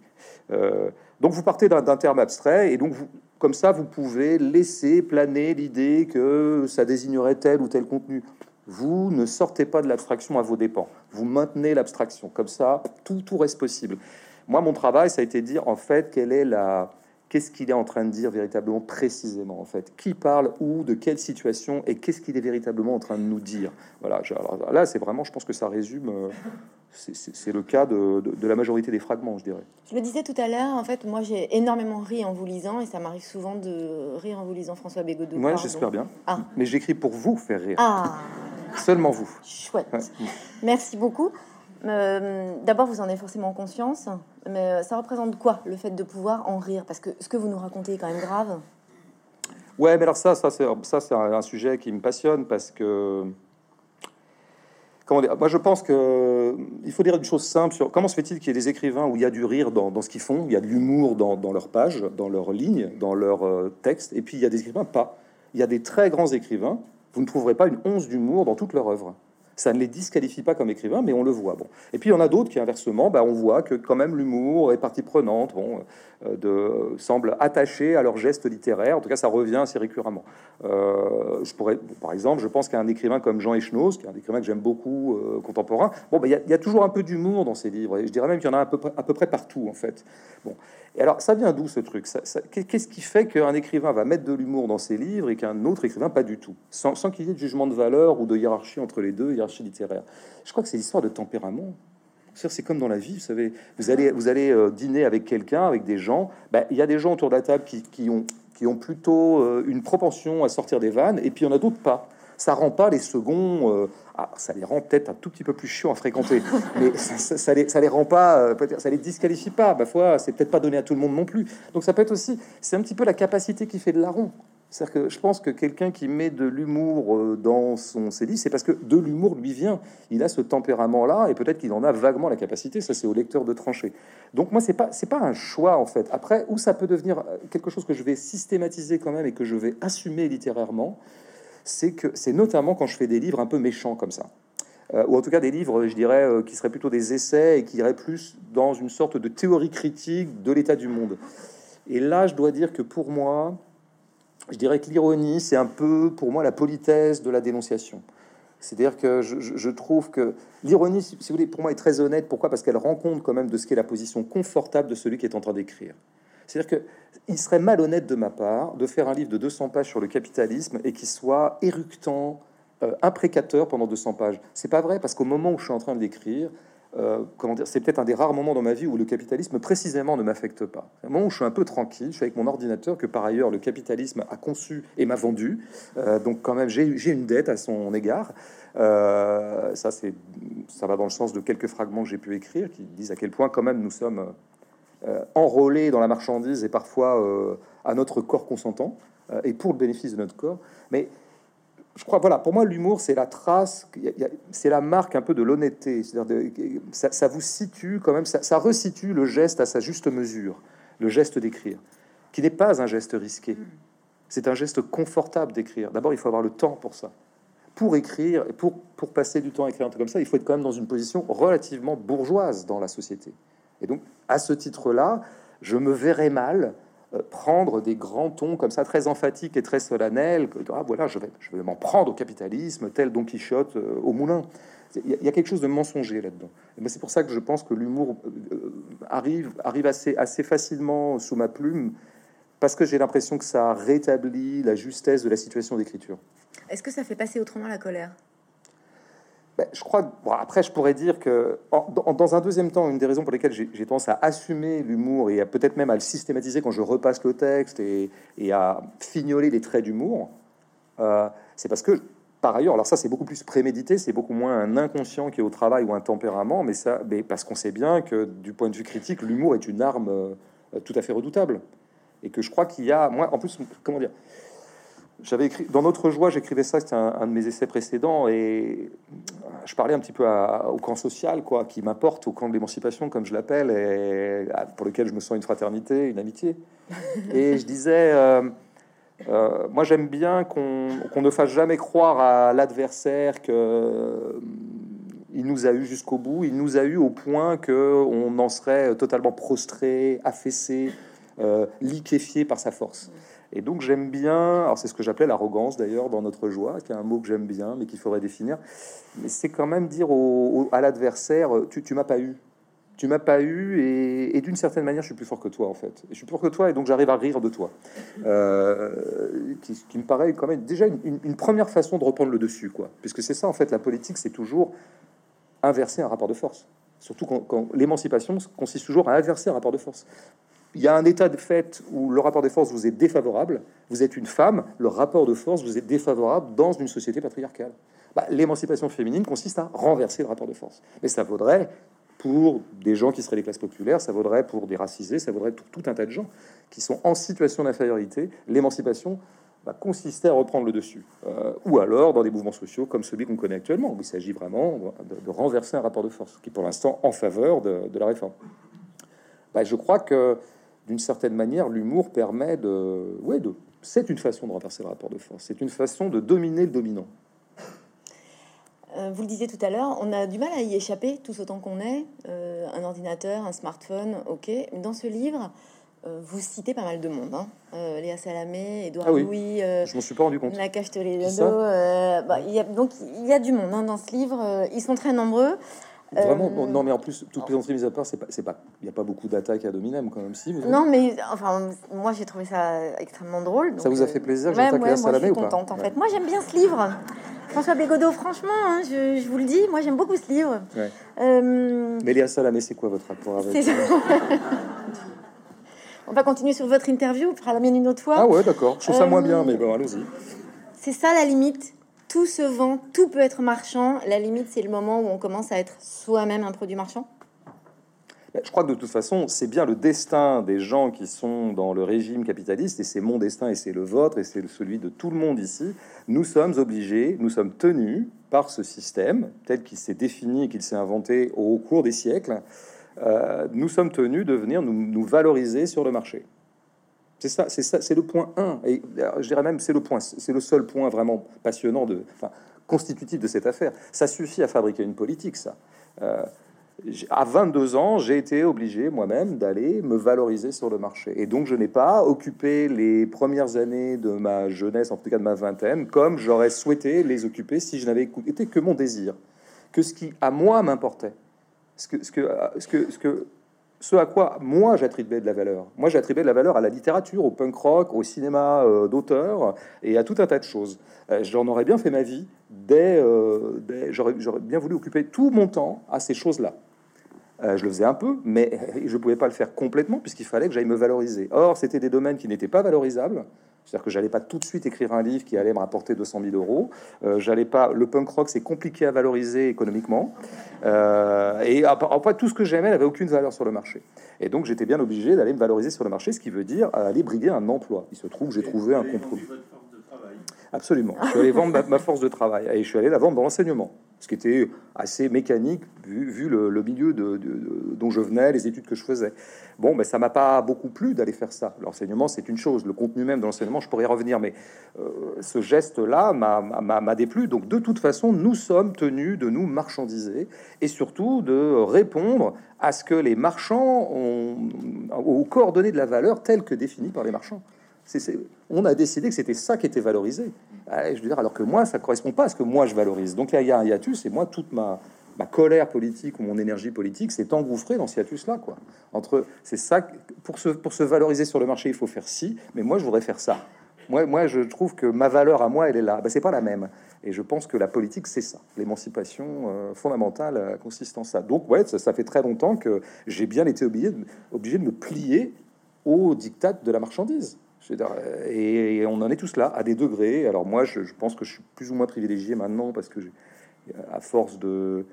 Euh, donc vous partez d'un terme abstrait et donc comme ça vous pouvez laisser planer l'idée que ça désignerait tel ou tel contenu. Vous ne sortez pas de l'abstraction à vos dépens. Vous maintenez l'abstraction. Comme ça, tout, tout reste possible. Moi, mon travail, ça a été de dire en fait quelle est la, qu'est-ce qu'il est en train de dire véritablement précisément en fait? Qui parle où, de quelle situation et qu'est-ce qu'il est véritablement en train de nous dire? Voilà, je- alors là c'est vraiment, je pense que ça résume, euh, c'est- le cas de, de- de la majorité des fragments, je dirais. Je le disais tout à l'heure, en fait, moi j'ai énormément ri en vous lisant et ça m'arrive souvent de rire en vous lisant François Bégodeau. Moi j'espère bien, Ah. mais j'écris pour vous faire rire, Ah, seulement vous. chouette. Ouais. Merci beaucoup. Euh, D'abord, vous en avez forcément conscience, mais euh, ça représente quoi le fait de pouvoir en rire? Parce que ce que vous nous racontez est quand même grave. Ouais, mais alors ça, ça c'est un, sujet qui me passionne parce que comment dire Moi, je pense que il faut dire une chose simple sur comment se fait-il qu'il y ait des écrivains où il y a du rire dans, ce qu'ils font, il y a de l'humour dans, dans leurs pages, dans leurs lignes, dans leurs euh, textes, et puis il y a des écrivains pas. Il y a des très grands écrivains, vous ne trouverez pas une once d'humour dans toute leur œuvre. Ça ne les disqualifie pas comme écrivains, mais on le voit. Bon. Et puis il y en a d'autres qui, inversement, bah, on voit que quand même l'humour est partie prenante, bon, euh, de, semble attaché à leur geste littéraire. En tout cas, ça revient assez récurremment. Euh, je pourrais, par exemple, je pense qu'un écrivain comme Jean Echenoz, qui est un écrivain que j'aime beaucoup, euh, contemporain, bon, bah, il y, a- toujours un peu d'humour dans ses livres, et je dirais même qu'il y en a à peu, près, partout, en fait. Bon. Et alors, ça vient d'où ce truc? Qu'est-ce qui fait qu'un écrivain va mettre de l'humour dans ses livres et qu'un autre écrivain pas du tout, sans qu'il y ait de jugement de valeur ou de hiérarchie entre les deux, hiérarchie littéraire Je crois que c'est l'histoire de tempérament. C'est comme dans la vie, vous savez, vous allez, vous allez euh, dîner avec quelqu'un, avec des gens, ben, il y a des gens autour de la table qui, qui ont, qui ont plutôt euh, une propension à sortir des vannes, et puis il y en a d'autres pas. Ça rend pas les seconds, euh, ah, ça les rend peut-être un tout petit peu plus chiants à fréquenter, mais ça, ça- ça les, ça les rend pas, euh, peut-être- ça les disqualifie pas. Ma foi, c'est peut-être pas donné à tout le monde non plus. Donc ça peut être aussi, c'est un petit peu la capacité qui fait de larron. C'est-à-dire que je pense que quelqu'un qui met de l'humour euh, dans son livres, c'est parce que de l'humour lui vient. Il a ce tempérament-là et peut-être qu'il en a vaguement la capacité. Ça, c'est au lecteur de trancher. Donc moi, c'est pas c'est pas un choix en fait. Après, où ça peut devenir euh, quelque chose que je vais systématiser quand même et que je vais assumer littérairement, c'est que c'est notamment quand je fais des livres un peu méchants comme ça. Euh, ou en tout cas des livres, je dirais, qui seraient plutôt des essais et qui iraient plus dans une sorte de théorie critique de l'état du monde. Et là, je dois dire que pour moi, je dirais que l'ironie, c'est un peu pour moi la politesse de la dénonciation. C'est-à-dire que je, trouve que l'ironie, si vous voulez, pour moi est très honnête. Pourquoi? Parce qu'elle rend compte quand même de ce qu'est la position confortable de celui qui est en train d'écrire. C'est-à-dire que il serait malhonnête de ma part de faire un livre de 200 pages sur le capitalisme et qui soit éructant, euh, imprécateur pendant 200 pages. C'est pas vrai parce qu'au moment où je suis en train de l'écrire, euh, comment dire, c'est peut-être un des rares moments dans ma vie où le capitalisme précisément ne m'affecte pas. Un je suis un peu tranquille, je suis avec mon ordinateur que par ailleurs le capitalisme a conçu et m'a vendu. Euh, donc quand même j'ai une dette à son égard. Euh, ça c'est ça va dans le sens de quelques fragments que j'ai pu écrire qui disent à quel point quand même nous sommes enrôlés dans la marchandise et parfois à notre corps consentant et pour le bénéfice de notre corps. Mais je crois, voilà, pour moi, l'humour, c'est la trace, c'est la marque un peu de l'honnêteté. Ça, ça vous situe quand même, ça, resitue le geste à sa juste mesure, le geste d'écrire, qui n'est pas un geste risqué. C'est un geste confortable d'écrire. D'abord, il faut avoir le temps pour ça. Pour écrire, pour, pour passer du temps à écrire un truc comme ça, il faut être quand même dans une position relativement bourgeoise dans la société. Et donc, à ce titre-là, je me verrais mal prendre des grands tons comme ça, très emphatiques et très solennels. que, Ah, voilà, je vais, je vais m'en prendre au capitalisme, tel Don Quichotte euh, au moulin. Il y, y a quelque chose de mensonger là-dedans. Et ben, c'est pour ça que je pense que l'humour euh, euh, arrive, arrive assez, assez facilement sous ma plume, parce que j'ai l'impression que ça rétablit la justesse de la situation d'écriture. Est-ce que ça fait passer autrement la colère? Ben, je crois. Bon, après, je pourrais dire que, dans, un deuxième temps, une des raisons pour lesquelles j'ai tendance à assumer l'humour et peut-être même à le systématiser quand je repasse le texte et, à fignoler les traits d'humour, euh, c'est parce que, par ailleurs, alors ça, c'est beaucoup plus prémédité, c'est beaucoup moins un inconscient qui est au travail ou un tempérament, mais ça, parce qu'on sait bien que, du point de vue critique, l'humour est une arme euh, tout à fait redoutable et que je crois qu'il y a, moi, en plus, comment dire j'avais écrit dans notre joie, j'écrivais ça, c'était un, de mes essais précédents, et je parlais un petit peu au camp social, quoi, qui m'apporte au camp de l'émancipation, comme je l'appelle, et pour lequel je me sens une fraternité, une amitié. Et je disais, euh, euh, moi j'aime bien qu'on ne fasse jamais croire à l'adversaire que il nous a eu jusqu'au bout, il nous a eu au point que on en serait totalement prostré, affaissé, euh, liquéfié par sa force. Et donc j'aime bien, alors c'est ce que j'appelais l'arrogance d'ailleurs dans notre joie, qui est un mot que j'aime bien, mais qu'il faudrait définir. Mais c'est quand même dire au, à l'adversaire, tu, m'as pas eu, tu m'as pas eu, et, d'une certaine manière, je suis plus fort que toi en fait. je suis plus fort que toi, et donc j'arrive à rire de toi. Euh, qui, me paraît quand même déjà une, une, première façon de reprendre le dessus, quoi. Puisque c'est ça en fait, la politique, c'est toujours inverser un rapport de force. Surtout quand, quand l'émancipation consiste toujours à inverser un rapport de force il y a un état de fait où le rapport de force vous est défavorable, vous êtes une femme, le rapport de force vous est défavorable dans une société patriarcale. Bah, l'émancipation féminine consiste à renverser le rapport de force. Mais ça vaudrait pour des gens qui seraient des classes populaires, ça vaudrait pour des racisés, ça vaudrait pour tout un tas de gens qui sont en situation d'infériorité. L'émancipation va consister à reprendre le dessus. Euh, ou alors dans des mouvements sociaux comme celui qu'on connaît actuellement, où il s'agit vraiment de, renverser un rapport de force, qui est pour l'instant en faveur de, la réforme. Bah, je crois que d'une certaine manière, l'humour permet de, ouais, de, c'est une façon de renverser le rapport de force. C'est une façon de dominer le dominant. Euh, vous le disiez tout à l'heure, on a du mal à y échapper, tous autant qu'on est. Euh, un ordinateur, un smartphone, ok. Dans ce livre, euh, vous citez pas mal de monde. Hein. Léa Salamé, Edouard ah Louis. je m'en suis pas rendu compte. Nakash Toledo. Bah, il y a, donc il y a du monde hein, dans ce livre. Ils sont très nombreux. Vraiment, euh, non, mais en plus, toute plaisanterie mise à part, c'est pas, c'est pas, il n'y a pas beaucoup d'attaques à Dominem quand même, si. non, mais enfin, moi j'ai trouvé ça extrêmement drôle. ça vous a fait euh, plaisir ouais, ouais, moi, je suis contente en fait. Moi j'aime bien ce livre. François Bégodeau, franchement, hein, je, vous le dis, moi j'aime beaucoup ce livre. Euh... Mais Léa Salamé, c'est quoi votre rapport avec On va continuer sur votre interview, on fera la mienne une autre fois. Ah ouais, d'accord. Je trouve ça moins bien, mais bon, allons-y. C'est ça la limite tout se vend, tout peut être marchand. La limite, c'est le moment où on commence à être soi-même un produit marchand. Je crois que de toute façon, c'est bien le destin des gens qui sont dans le régime capitaliste, et c'est mon destin, et c'est le vôtre, et c'est celui de tout le monde ici. Nous sommes obligés, nous sommes tenus par ce système tel qu'il s'est défini, qu'il s'est inventé au cours des siècles. Euh, nous sommes tenus de venir nous valoriser sur le marché. C'est ça, c'est ça, c'est le point 1. Et je dirais même, c'est le point, c'est le seul point vraiment passionnant, de, enfin, constitutif de cette affaire. Ça suffit à fabriquer une politique, ça. Euh, à 22 ans, j'ai été obligé moi-même d'aller me valoriser sur le marché. Et donc, je n'ai pas occupé les premières années de ma jeunesse, en tout cas de ma vingtaine, comme j'aurais souhaité les occuper si je n'avais été que mon désir, que ce qui, à moi, m'importait. Ce que, ce que, ce que, ce que ce à quoi moi j'attribuais de la valeur. Moi j'attribuais de la valeur à la littérature, au punk rock, au cinéma euh, d'auteur et à tout un tas de choses. Euh, j'en aurais bien fait ma vie, dès, euh, j'aurais, bien voulu occuper tout mon temps à ces choses-là. Je le faisais un peu, mais je ne pouvais pas le faire complètement puisqu'il fallait que j'aille me valoriser. Or, c'était des domaines qui n'étaient pas valorisables. C'est-à-dire que j'allais pas tout de suite écrire un livre qui allait me rapporter 200 000 euros. Euh, j'allais pas. Le punk rock, c'est compliqué à valoriser économiquement. Euh, et après, tout ce que j'aimais n'avait aucune valeur sur le marché. Et donc, j'étais bien obligé d'aller me valoriser sur le marché, ce qui veut dire aller briguer un emploi. Il se trouve, j'ai trouvé un compromis. Absolument. Je suis allé vendre ma, force de travail et je suis allé la vendre dans l'enseignement, ce qui était assez mécanique vu, le, milieu dont je venais, les études que je faisais. Bon, mais ça m'a pas beaucoup plu d'aller faire ça. L'enseignement, c'est une chose. Le contenu même de l'enseignement, je pourrais y revenir, mais euh, ce geste-là m'a déplu. Donc, de toute façon, nous sommes tenus de nous marchandiser et surtout de répondre à ce que les marchands ont aux coordonnées de la valeur telles que définies par les marchands on a décidé que c'était ça qui était valorisé. Ah, je veux dire, alors que moi, ça correspond pas à ce que moi je valorise. Donc il y a un hiatus, et moi, toute ma, colère politique ou mon énergie politique s'est engouffrée dans ce hiatus-là. Quoi. Entre, c'est ça, pour se, pour se valoriser sur le marché, il faut faire ci, mais moi, je voudrais faire ça. Moi, moi, je trouve que ma valeur à moi, elle est là. Ben, c'est pas la même. Et je pense que la politique, c'est ça. L'émancipation euh, fondamentale euh, consiste en ça. Donc, ouais, ça, ça, fait très longtemps que j'ai bien été obligé de, obligé de me plier au diktat de la marchandise. Et, on en est tous là, à des degrés. Alors moi, je, pense que je suis plus ou moins privilégié maintenant parce que, à force de,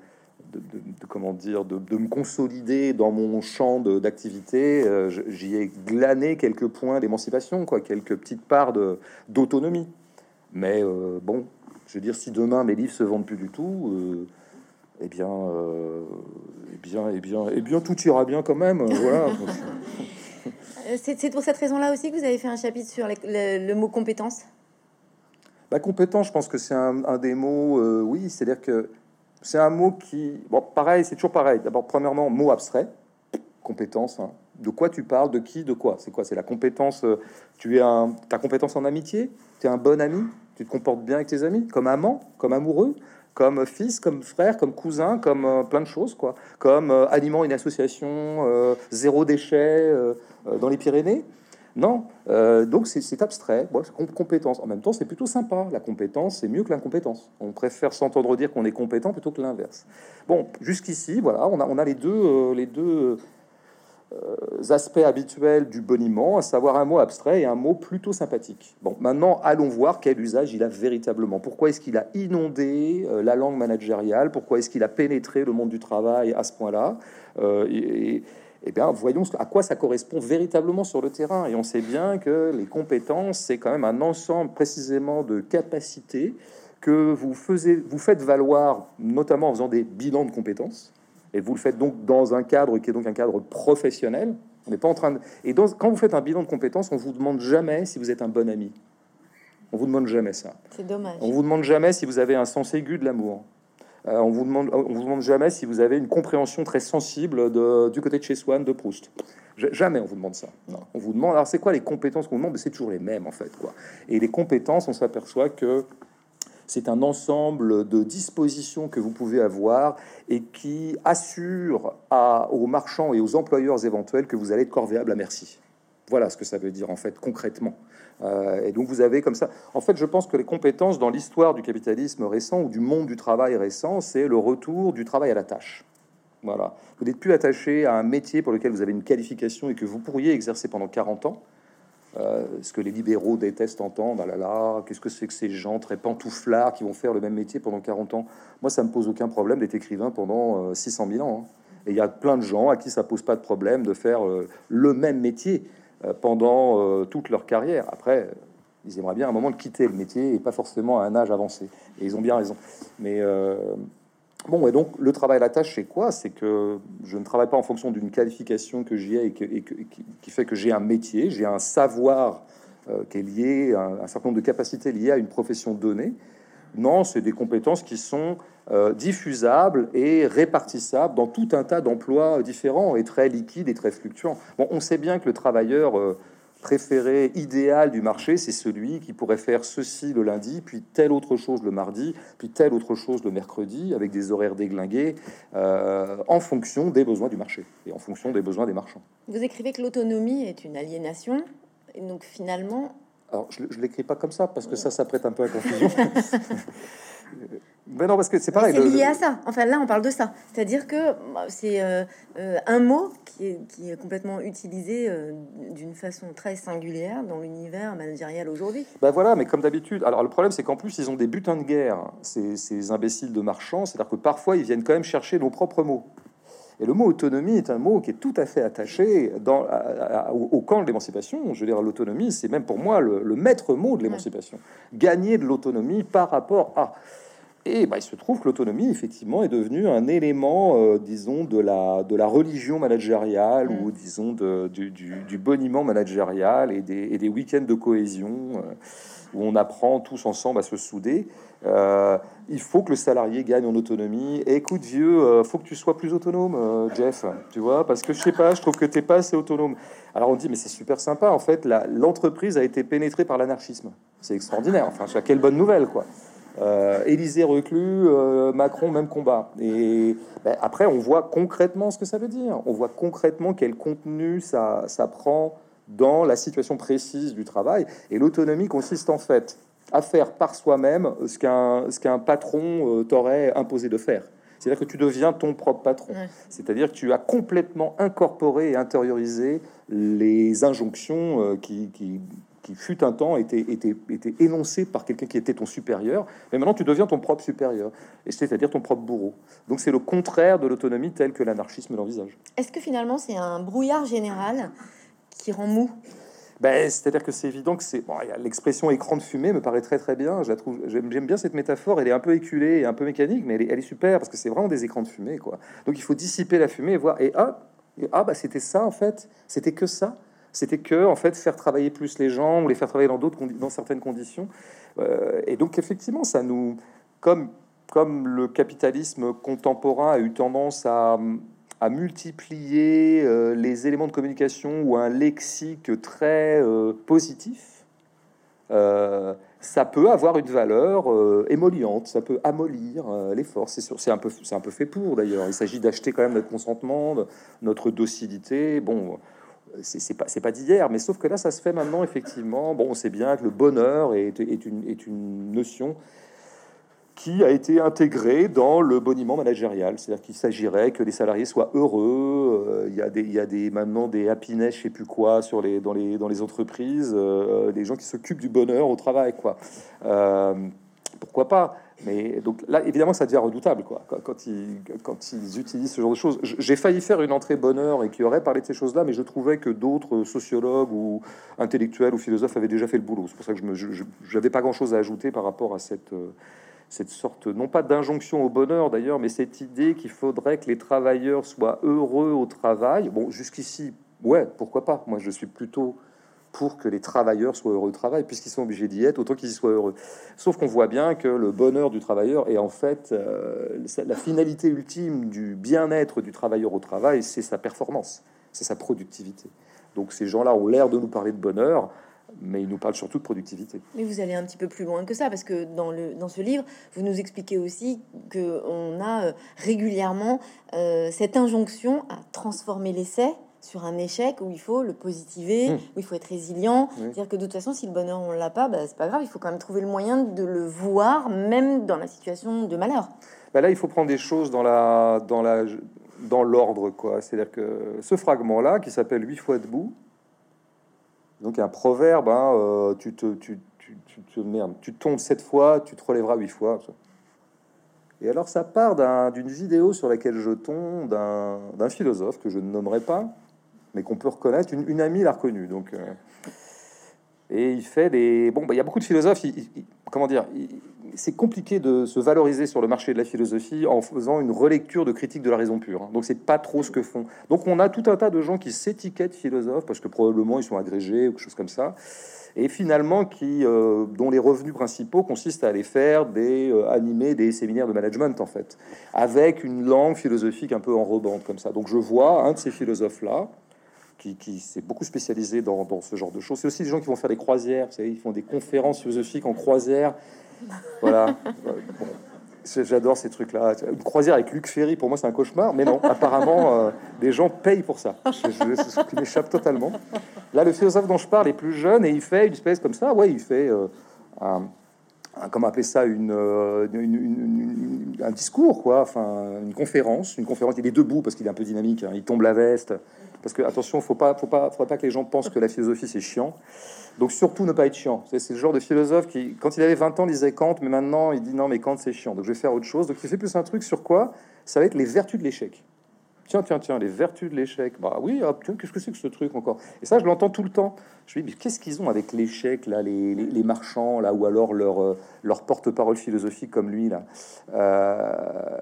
comment dire, de, me consolider dans mon champ d'activité, euh, j'y ai glané quelques points d'émancipation, quoi, quelques petites parts d'autonomie. Mais bon, je veux dire, si demain mes livres se vendent plus du tout, eh bien, eh bien, eh bien, eh bien, tout ira bien quand même. voilà. C'est pour cette raison-là aussi que vous avez fait un chapitre sur le, mot compétence? Bah, compétence, je pense que c'est un, des mots, oui, c'est-à-dire que c'est un mot qui, bon, pareil, c'est toujours pareil. D'abord, premièrement, mot abstrait, compétence. Hein. De quoi tu parles De qui De quoi? C'est quoi? C'est la compétence. Euh, tu es un, ta compétence en amitié? Tu es un bon ami? Tu te comportes bien avec tes amis? Comme amant? Comme amoureux? Comme fils, comme frère, comme cousin, comme euh, plein de choses, quoi. Comme euh, animant une association zéro déchet dans les Pyrénées. Non, euh, donc c'est abstrait. Bon, compétence. En même temps, c'est plutôt sympa. La compétence, c'est mieux que l'incompétence. On préfère s'entendre dire qu'on est compétent plutôt que l'inverse. Bon, jusqu'ici, voilà, on a, on a les deux, euh, les deux euh, aspects habituels du boniment, à savoir un mot abstrait et un mot plutôt sympathique. Bon, maintenant, allons voir quel usage il a véritablement. Pourquoi est-ce qu'il a inondé la langue managériale? Pourquoi est-ce qu'il a pénétré le monde du travail à ce point-là? Et, eh bien, voyons à quoi ça correspond véritablement sur le terrain. Et on sait bien que les compétences, c'est quand même un ensemble précisément de capacités que vous, vous faites valoir, notamment en faisant des bilans de compétences. Et vous le faites donc dans un cadre qui est donc un cadre professionnel. On n'est pas en train de... Et donc, quand vous faites un bilan de compétences, on vous demande jamais si vous êtes un bon ami. On vous demande jamais ça. C'est dommage. On vous demande jamais si vous avez un sens aigu de l'amour. Euh, on vous demande, on vous demande jamais si vous avez une compréhension très sensible de, du côté de chez Swann, de Proust. Jamais on vous demande ça. On vous demande, alors c'est quoi les compétences qu'on demande? C'est toujours les mêmes en fait. Quoi. Et les compétences, on s'aperçoit que c'est un ensemble de dispositions que vous pouvez avoir et qui assure aux marchands et aux employeurs éventuels que vous allez être corvéable à merci. Voilà ce que ça veut dire en fait concrètement. Euh, et donc vous avez comme ça. En fait, je pense que les compétences dans l'histoire du capitalisme récent ou du monde du travail récent, c'est le retour du travail à la tâche. Voilà. Vous n'êtes plus attaché à un métier pour lequel vous avez une qualification et que vous pourriez exercer pendant 40 ans. Euh, ce que les libéraux détestent entendre, ah là là, qu'est-ce que c'est que ces gens très pantouflards qui vont faire le même métier pendant 40 ans? Moi, ça me pose aucun problème d'être écrivain pendant 600 euh, 000 ans. Hein. Et il y a plein de gens à qui ça pose pas de problème de faire le même métier. Euh, pendant euh, toute leur carrière. Après, ils aimeraient bien un moment de quitter le métier et pas forcément à un âge avancé. Et ils ont bien raison. Mais euh, bon, et donc le travail à la tâche, c'est quoi? C'est que je ne travaille pas en fonction d'une qualification que j'ai et, qui fait que j'ai un métier, j'ai un savoir qui est lié, à un certain nombre de capacités liées à une profession donnée. Non, c'est des compétences qui sont euh, diffusables et répartissables dans tout un tas d'emplois différents et très liquides et très fluctuants. Bon, on sait bien que le travailleur euh, préféré, idéal du marché, c'est celui qui pourrait faire ceci le lundi, puis telle autre chose le mardi, puis telle autre chose le mercredi, avec des horaires déglingués, euh, en fonction des besoins du marché et en fonction des besoins des marchands. Vous écrivez que l'autonomie est une aliénation, et donc finalement, alors, je ne l'écris pas comme ça parce que ça, ça prête un peu à confusion. Mais non, parce que c'est pareil. C'est lié à ça. Enfin, là, on parle de ça. C'est-à-dire que bah, c'est euh, euh, un mot qui est, qui est, complètement utilisé euh, d'une façon très singulière dans l'univers managérial aujourd'hui. Ben voilà, mais comme d'habitude. Alors, le problème, c'est qu'en plus, ils ont des butins de guerre, ces, ces imbéciles de marchands. C'est-à-dire que parfois, ils viennent quand même chercher nos propres mots. Et le mot autonomie est un mot qui est tout à fait attaché dans, au, camp de l'émancipation. Je veux dire, l'autonomie, c'est même pour moi le, maître mot de l'émancipation. Gagner de l'autonomie par rapport à. Et bah, il se trouve que l'autonomie, effectivement, est devenue un élément, euh, disons, de la, de la religion managériale ou, disons, de, du, du, boniment managérial et des, et des week-ends de cohésion. Euh, où on apprend tous ensemble à se souder. Euh, il faut que le salarié gagne en autonomie. écoute, vieux, euh, faut que tu sois plus autonome, euh, Jeff. Tu vois, parce que je sais pas, je trouve que t'es pas assez autonome. Alors on dit, mais c'est super sympa. En fait, l'entreprise a été pénétrée par l'anarchisme. C'est extraordinaire. Enfin, quelle bonne nouvelle, quoi. Élysée reclus, Macron même combat. Et ben, après, on voit concrètement ce que ça veut dire. On voit concrètement quel contenu ça, ça prend dans la situation précise du travail. Et l'autonomie consiste en fait à faire par soi-même ce qu'un patron euh, t'aurait imposé de faire. C'est-à-dire que tu deviens ton propre patron. C'est-à-dire que tu as complètement incorporé et intériorisé les injonctions euh, qui, qui, qui fut un temps étaient, étaient, étaient énoncées par quelqu'un qui était ton supérieur. Mais maintenant, tu deviens ton propre supérieur. Et c'est-à-dire ton propre bourreau. Donc c'est le contraire de l'autonomie telle que l'anarchisme l'envisage. Est-ce que finalement c'est un brouillard général qui rend mou ben, C'est-à-dire que c'est évident que c'est... Bon, L'expression écran de fumée me paraît très très bien. Je la trouve, j'aime, bien cette métaphore. Elle est un peu éculée un peu mécanique, mais elle est, elle est super parce que c'est vraiment des écrans de fumée. Quoi. Donc il faut dissiper la fumée et voir... Et ah, ah bah c'était ça en fait. C'était que ça. C'était que en fait faire travailler plus les gens ou les faire travailler dans d'autres dans certaines conditions. Euh, et donc effectivement, ça nous... Comme, comme le capitalisme contemporain a eu tendance à à multiplier euh, les éléments de communication ou un lexique très euh, positif, euh, ça peut avoir une valeur émoliente, ça peut amollir les forces. C'est un, peu, un peu fait pour d'ailleurs. Il s'agit d'acheter quand même notre consentement, notre docilité. Bon, c'est pas, pas d'hier, mais sauf que là, ça se fait maintenant, effectivement. Bon, on sait bien que le bonheur est, une, est une notion qui a été intégré dans le boniment managérial. C'est-à-dire qu'il s'agirait que les salariés soient heureux. Euh, il, y a des, il y a des, maintenant des happiness, je sais plus quoi, sur les, dans, les, dans les entreprises, euh, des gens qui s'occupent du bonheur au travail. Quoi. Euh, pourquoi pas? Mais donc là, évidemment, ça devient redoutable quoi, quand, ils, quand ils utilisent ce genre de choses. J'ai failli faire une entrée bonheur et qui aurait parlé de ces choses-là, mais je trouvais que d'autres sociologues ou intellectuels ou philosophes avaient déjà fait le boulot. C'est pour ça que je n'avais pas grand-chose à ajouter par rapport à cette, cette sorte, non pas d'injonction au bonheur d'ailleurs, mais cette idée qu'il faudrait que les travailleurs soient heureux au travail. Bon, jusqu'ici, ouais, pourquoi pas Moi, je suis plutôt pour que les travailleurs soient heureux au travail, puisqu'ils sont obligés d'y être, autant qu'ils y soient heureux. Sauf qu'on voit bien que le bonheur du travailleur est en fait euh, la finalité ultime du bien-être du travailleur au travail, c'est sa performance, c'est sa productivité. Donc ces gens-là ont l'air de nous parler de bonheur, mais il nous parle surtout de productivité. Mais vous allez un petit peu plus loin que ça, parce que dans, le, dans ce livre, vous nous expliquez aussi qu'on a euh, régulièrement euh, cette injonction à transformer l'essai sur un échec où il faut le positiver, mmh. où il faut être résilient. C'est-à-dire que de toute façon, si le bonheur on l'a pas, bah, c'est pas grave, il faut quand même trouver le moyen de le voir, même dans la situation de malheur. Bah là, il faut prendre des choses dans la dans la dans l'ordre, quoi. C'est-à-dire que ce fragment-là, qui s'appelle huit fois debout, donc un proverbe, hein, euh, tu, te, tu, tu, tu, merde, tu tombes sept fois, tu te relèveras huit fois. Et alors ça part d'une vidéo sur laquelle je tombe d'un philosophe que je ne nommerai pas, mais qu'on peut reconnaître. Une, une amie l'a reconnu. Donc, euh, et il fait des... Bon, bah, il y a beaucoup de philosophes, comment dire, c'est compliqué de se valoriser sur le marché de la philosophie en faisant une relecture de critique de la raison pure. Hein. Donc c'est pas trop ce que font. Donc on a tout un tas de gens qui s'étiquettent philosophes parce que probablement ils sont agrégés ou quelque chose comme ça, et finalement qui euh, dont les revenus principaux consistent à aller faire des euh, animer des séminaires de management en fait, avec une langue philosophique un peu enrobante comme ça. Donc je vois un de ces philosophes là qui, s'est beaucoup spécialisé dans, ce genre de choses. C'est aussi des gens qui vont faire des croisières, vous ils font des conférences philosophiques en croisière voilà. J'adore ces trucs-là. Une croisière avec Luc Ferry, pour moi, c'est un cauchemar. Mais non, apparemment, euh, des gens payent pour ça. Je, ce qui m'échappe totalement. Là, le philosophe dont je parle est plus jeune et il fait une espèce comme ça. Ouais, il fait euh, un, comment appeler ça, euh, une, un discours, quoi. Enfin, une conférence. Une conférence. Il est debout parce qu'il est un peu dynamique. Hein. Il tombe la veste. Parce que attention, faut pas, faut pas, faut pas que les gens pensent que la philosophie c'est chiant. Donc surtout ne pas être chiant. C'est le genre de philosophe qui, quand il avait 20 ans, lisait Kant, mais maintenant il dit non, mais Kant c'est chiant, donc je vais faire autre chose. Donc il fait plus un truc sur quoi? Ça va être les vertus de l'échec. Tiens, tiens, tiens, les vertus de l'échec. Bah oui, qu'est-ce que c'est que ce truc encore? Et ça, je l'entends tout le temps. Je me dis, mais qu'est-ce qu'ils ont avec l'échec, là, les, les, marchands, là, ou alors leur, euh, leur porte-parole philosophique comme lui, là? Euh,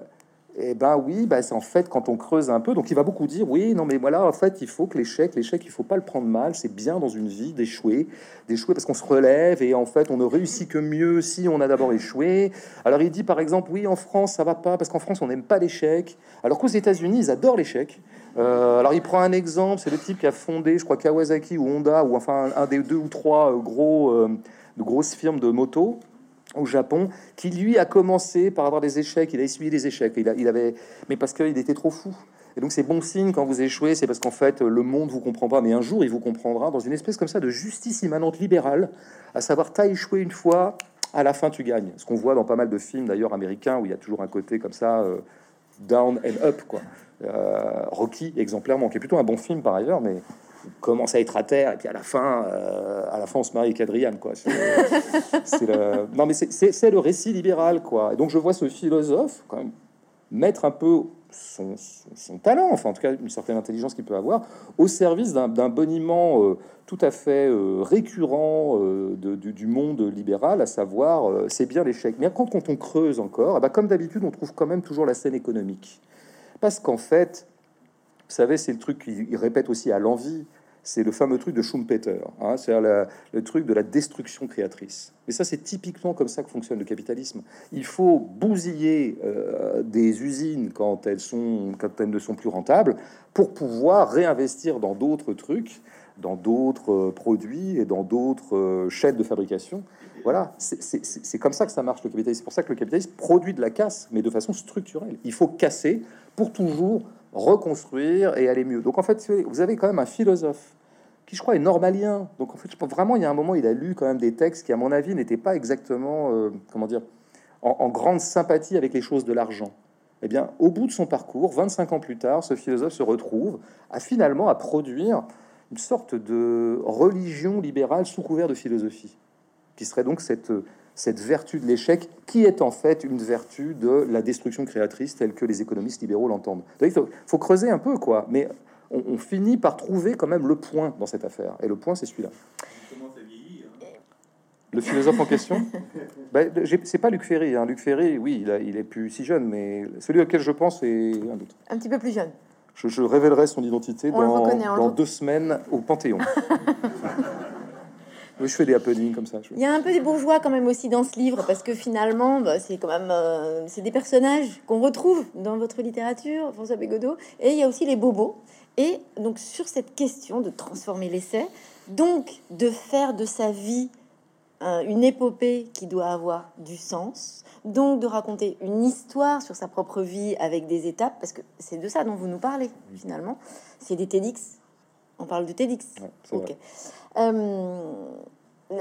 eh ben oui, ben c'est en fait quand on creuse un peu, donc il va beaucoup dire oui, non mais voilà, en fait il faut que l'échec, l'échec il faut pas le prendre mal, c'est bien dans une vie d'échouer, d'échouer parce qu'on se relève et en fait on ne réussit que mieux si on a d'abord échoué. Alors il dit par exemple oui en France ça va pas parce qu'en France on n'aime pas l'échec, alors qu'aux États-Unis ils adorent l'échec. Euh, alors il prend un exemple, c'est le type qui a fondé, je crois Kawasaki ou Honda ou enfin un des deux ou trois euh, gros euh, de grosses firmes de moto au Japon, qui lui a commencé par avoir des échecs, il a essuyé des échecs, il, il avait, mais parce qu'il était trop fou. Et donc c'est bon signe quand vous échouez, c'est parce qu'en fait le monde vous comprend pas, mais un jour il vous comprendra dans une espèce comme ça de justice immanente libérale, à savoir t'as échoué une fois, à la fin tu gagnes. Ce qu'on voit dans pas mal de films d'ailleurs américains où il y a toujours un côté comme ça, euh, down and up quoi. Euh, Rocky exemplairement, qui est plutôt un bon film par ailleurs, mais commence à être à terre et puis à la fin, euh, à la fin on se marie avec Adriane quoi. C'est le... non mais c'est le récit libéral quoi. Et donc je vois ce philosophe quand même mettre un peu son, talent, enfin en tout cas une certaine intelligence qu'il peut avoir, au service d'un boniment euh, tout à fait euh, récurrent du, monde libéral, à savoir c'est bien l'échec. Mais quand, quand on creuse encore, eh ben, comme d'habitude, on trouve quand même toujours la scène économique. Parce qu'en fait, vous savez, c'est le truc qu'il répète aussi à l'envie c'est le fameux truc de Schumpeter, hein, c'est le truc de la destruction créatrice. Mais ça, c'est typiquement comme ça que fonctionne le capitalisme. Il faut bousiller euh, des usines quand elles, sont, quand elles ne sont plus rentables pour pouvoir réinvestir dans d'autres trucs, dans d'autres euh, produits et dans d'autres euh, chaînes de fabrication. Voilà, c'est comme ça que ça marche le capitalisme. C'est pour ça que le capitalisme produit de la casse, mais de façon structurelle. Il faut casser pour toujours reconstruire et aller mieux. Donc en fait, vous avez quand même un philosophe qui, je crois, est normalien. Donc en fait, je pense vraiment, il y a un moment, il a lu quand même des textes qui, à mon avis, n'étaient pas exactement, euh, comment dire, en, grande sympathie avec les choses de l'argent. Eh bien, au bout de son parcours, 25 ans plus tard, ce philosophe se retrouve à finalement à produire une sorte de religion libérale sous couvert de philosophie, qui serait donc cette, cette vertu de l'échec, qui est en fait une vertu de la destruction créatrice telle que les économistes libéraux l'entendent. Il faut, creuser un peu, quoi. Mais on, finit par trouver quand même le point dans cette affaire. Et le point, c'est celui-là. Hein? Le philosophe en question? Ben, C'est pas Luc Ferry. Hein. Luc Ferry, oui, il, a, il est plus si jeune, mais celui auquel je pense est un autre. Un petit peu plus jeune. Je, révélerai son identité dans, dans deux semaines au Panthéon. Oui, je fais des happenings comme ça. Il y a un peu des bourgeois quand même aussi dans ce livre, parce que finalement, bah, c'est quand même euh, c'est des personnages qu'on retrouve dans votre littérature, François Bégodeau, et il y a aussi les bobos. Et donc sur cette question de transformer l'essai, donc de faire de sa vie euh, une épopée qui doit avoir du sens, donc de raconter une histoire sur sa propre vie avec des étapes, parce que c'est de ça dont vous nous parlez finalement. C'est des TEDx. On parle de TEDx. ok. Euh,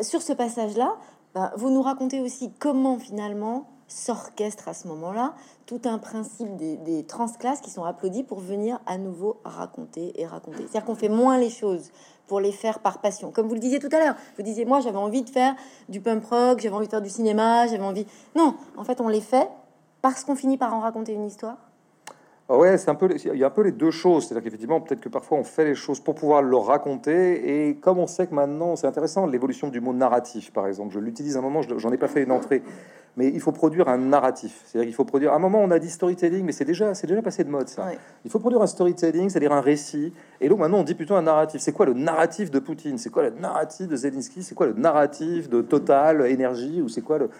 sur ce passage-là, bah, vous nous racontez aussi comment finalement s'orchestre à ce moment-là tout un principe des, des transclasses qui sont applaudis pour venir à nouveau raconter et raconter. C'est-à-dire qu'on fait moins les choses pour les faire par passion. Comme vous le disiez tout à l'heure, vous disiez moi j'avais envie de faire du punk rock, j'avais envie de faire du cinéma, j'avais envie. Non, en fait on les fait parce qu'on finit par en raconter une histoire ouais, c'est un peu, il y a un peu les deux choses. C'est-à-dire qu'effectivement, peut-être que parfois on fait les choses pour pouvoir le raconter. Et comme on sait que maintenant, c'est intéressant, l'évolution du mot narratif, par exemple. Je l'utilise un moment, j'en ai pas fait une entrée, mais il faut produire un narratif. C'est-à-dire qu'il faut produire. À un moment, on a dit storytelling, mais c'est déjà, c'est déjà passé de mode ça. Il faut produire un storytelling, c'est-à-dire un récit. Et donc maintenant, on dit plutôt un narratif. C'est quoi le narratif de Poutine? C'est quoi le narratif de Zelensky? C'est quoi le narratif de Total Énergie? Ou c'est quoi le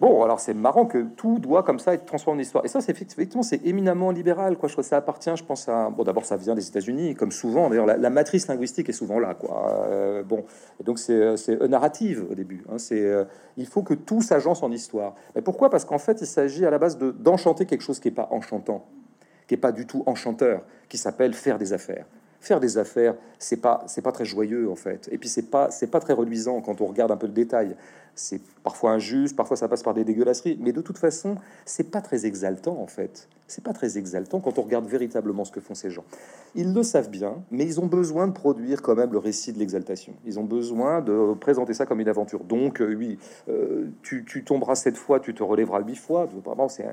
Bon, alors c'est marrant que tout doit comme ça être transformé en histoire. Et ça, c'est effectivement, c'est éminemment libéral. Quoi. Je crois que ça appartient, je pense à. Bon, d'abord, ça vient des États-Unis, comme souvent. D'ailleurs, la, matrice linguistique est souvent là. Quoi. Euh, bon, et donc c'est narrative au début. Hein. C'est euh, il faut que tout s'agence en histoire. Mais pourquoi? Parce qu'en fait, il s'agit à la base de d'enchanter quelque chose qui est pas enchantant, qui est pas du tout enchanteur, qui s'appelle faire des affaires faire des affaires, c'est pas c'est pas très joyeux en fait. Et puis c'est pas c'est pas très reluisant quand on regarde un peu le détail c'est parfois injuste, parfois ça passe par des dégueulasseries, mais de toute façon, c'est pas très exaltant en fait. C'est pas très exaltant quand on regarde véritablement ce que font ces gens. Ils le savent bien, mais ils ont besoin de produire quand même le récit de l'exaltation. Ils ont besoin de présenter ça comme une aventure. Donc, euh, oui, euh, tu, tu, tomberas cette fois, tu te relèveras huit fois. Vraiment, c'est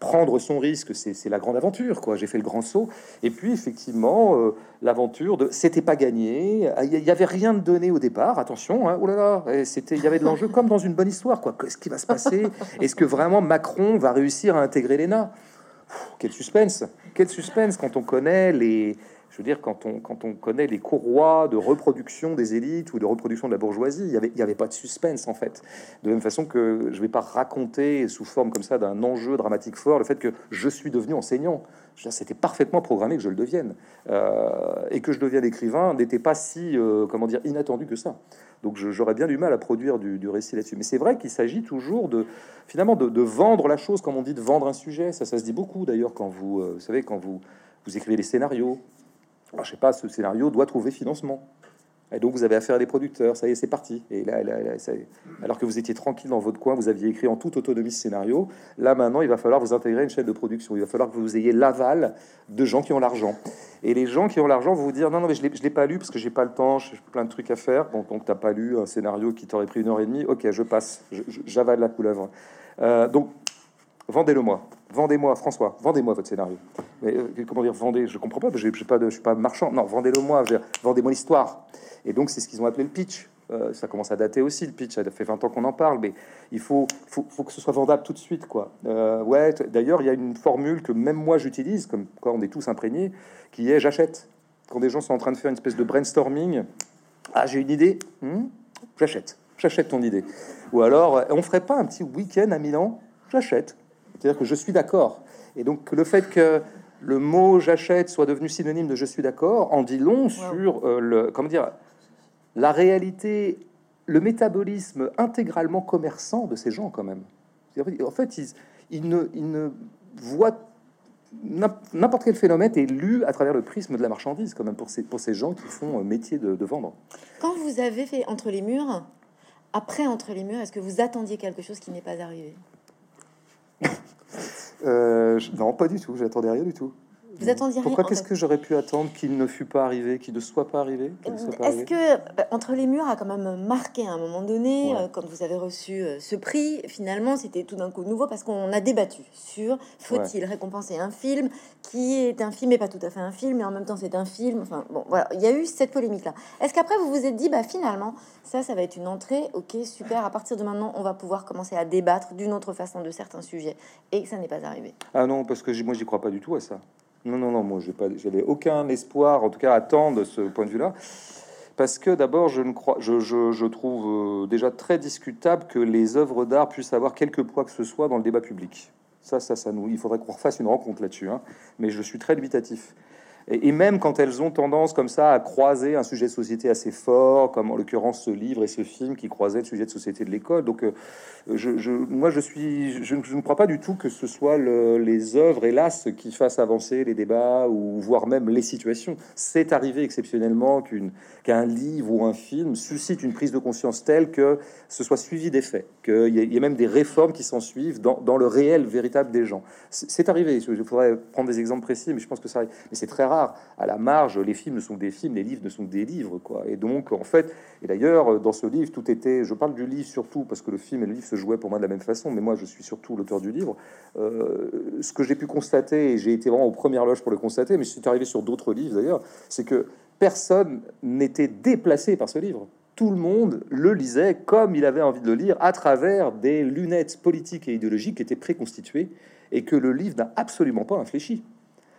prendre son risque, c'est la grande aventure, quoi. J'ai fait le grand saut. Et puis, effectivement, euh, l'aventure de c'était pas gagné. Il y avait rien de donné au départ. Attention, oh là là, c'était, il y avait de l'enjeu comme dans une bonne histoire, quoi. Qu'est-ce qui va se passer? Est-ce que vraiment Macron va réussir à intégrer l'ENA? Quel suspense Quel suspense quand on connaît les je veux dire, quand on, quand on connaît les courroies de reproduction des élites ou de reproduction de la bourgeoisie, il n'y avait, pas de suspense en fait. De même façon que je ne vais pas raconter sous forme comme ça d'un enjeu dramatique fort le fait que je suis devenu enseignant. C'était parfaitement programmé que je le devienne. Euh, et que je devienne écrivain n'était pas si, euh, comment dire, inattendu que ça. Donc j'aurais bien du mal à produire du, récit là-dessus. Mais c'est vrai qu'il s'agit toujours de, finalement, de, vendre la chose, comme on dit, de vendre un sujet. Ça, ça se dit beaucoup d'ailleurs quand vous, euh, vous savez, quand vous, vous écrivez les scénarios alors, je sais pas, ce scénario doit trouver financement. Et donc, vous avez affaire à des producteurs. Ça y est, c'est parti. Et là, alors que vous étiez tranquille dans votre coin, vous aviez écrit en toute autonomie ce scénario. Là, maintenant, il va falloir vous intégrer une chaîne de production. Il va falloir que vous ayez l'aval de gens qui ont l'argent. Et les gens qui ont l'argent vont vous dire non, non, mais je ne l'ai pas lu parce que j'ai pas le temps, j'ai plein de trucs à faire. Bon, donc, tu n'as pas lu un scénario qui t'aurait pris une heure et demie. Ok, je passe, j'avale la couleuvre. Euh, donc, vendez-le moi. vendez-moi, François, vendez-moi votre scénario. Mais euh, comment dire, vendez Je comprends pas, je suis pas marchand. Non, vendez-le-moi, vendez-moi l'histoire. Et donc, c'est ce qu'ils ont appelé le pitch. Euh, ça commence à dater aussi le pitch. Ça fait 20 ans qu'on en parle, mais il faut, que ce soit vendable tout de suite, quoi. Euh, ouais. D'ailleurs, il y a une formule que même moi j'utilise, comme quand on est tous imprégnés, qui est j'achète. Quand des gens sont en train de faire une espèce de brainstorming, ah j'ai une idée, hmm, j'achète, j'achète ton idée. Ou alors, on ferait pas un petit week-end à Milan, j'achète. C'est-à-dire que je suis d'accord. Et donc le fait que le mot j'achète soit devenu synonyme de je suis d'accord en dit long sur euh, le comment dire la réalité, le métabolisme intégralement commerçant de ces gens, quand même. En fait, ils, ne, ne voient n'importe quel phénomène est lu à travers le prisme de la marchandise, quand même, pour ces, pour ces gens qui font euh, métier de, vendre. Quand vous avez fait Entre les murs, après Entre les murs, est-ce que vous attendiez quelque chose qui n'est pas arrivé? Euh, Non, pas du tout, j'attendais rien du tout. Vous attendiez Pourquoi Qu'est-ce que j'aurais pu attendre qu'il ne fût pas arrivé, qu'il ne soit pas arrivé Est-ce que bah, Entre les murs a quand même marqué à un moment donné, euh, quand vous avez reçu euh, ce prix, finalement, c'était tout d'un coup nouveau parce qu'on a débattu sur faut-il récompenser un film qui est un film et pas tout à fait un film, mais en même temps c'est un film. Enfin bon, voilà, il y a eu cette polémique-là. Est-ce qu'après vous vous êtes dit, bah finalement, ça, ça va être une entrée, ok, super. À partir de maintenant, on va pouvoir commencer à débattre d'une autre façon de certains sujets, et que ça n'est pas arrivé? Ah non, parce que moi, j'y crois pas du tout à ça. Non, non, non, moi, j'avais aucun espoir, en tout cas, à attendre de ce point de vue-là. Parce que d'abord, je, je, je, je trouve euh, déjà très discutable que les œuvres d'art puissent avoir quelque poids que ce soit dans le débat public. Ça, ça, ça nous, il faudrait qu'on refasse une rencontre là-dessus. Hein. Mais je suis très dubitatif. Et, même quand elles ont tendance comme ça à croiser un sujet de société assez fort, comme en l'occurrence ce livre et ce film qui croisaient le sujet de société de l'école. Donc, euh, je, moi, je suis, je, ne crois pas du tout que ce soit les œuvres, hélas, qui fassent avancer les débats ou voire même les situations. C'est arrivé exceptionnellement qu'une qu'un livre ou un film suscite une prise de conscience telle que ce soit suivi des faits, qu'il y, ait même des réformes qui s'en suivent dans, le réel véritable des gens. C'est arrivé. Il faudrait prendre des exemples précis, mais je pense que ça. Mais c'est très À la marge, les films sont des films, les livres ne sont des livres, quoi. Et donc, en fait, et d'ailleurs, dans ce livre, tout était. Je parle du livre surtout parce que le film et le livre se jouaient pour moi de la même façon, mais moi, je suis surtout l'auteur du livre. Euh, ce que j'ai pu constater, et j'ai été vraiment aux premières loges pour le constater, mais c'est arrivé sur d'autres livres d'ailleurs, c'est que personne n'était déplacé par ce livre. Tout le monde le lisait comme il avait envie de le lire, à travers des lunettes politiques et idéologiques qui étaient préconstituées, et que le livre n'a absolument pas infléchi.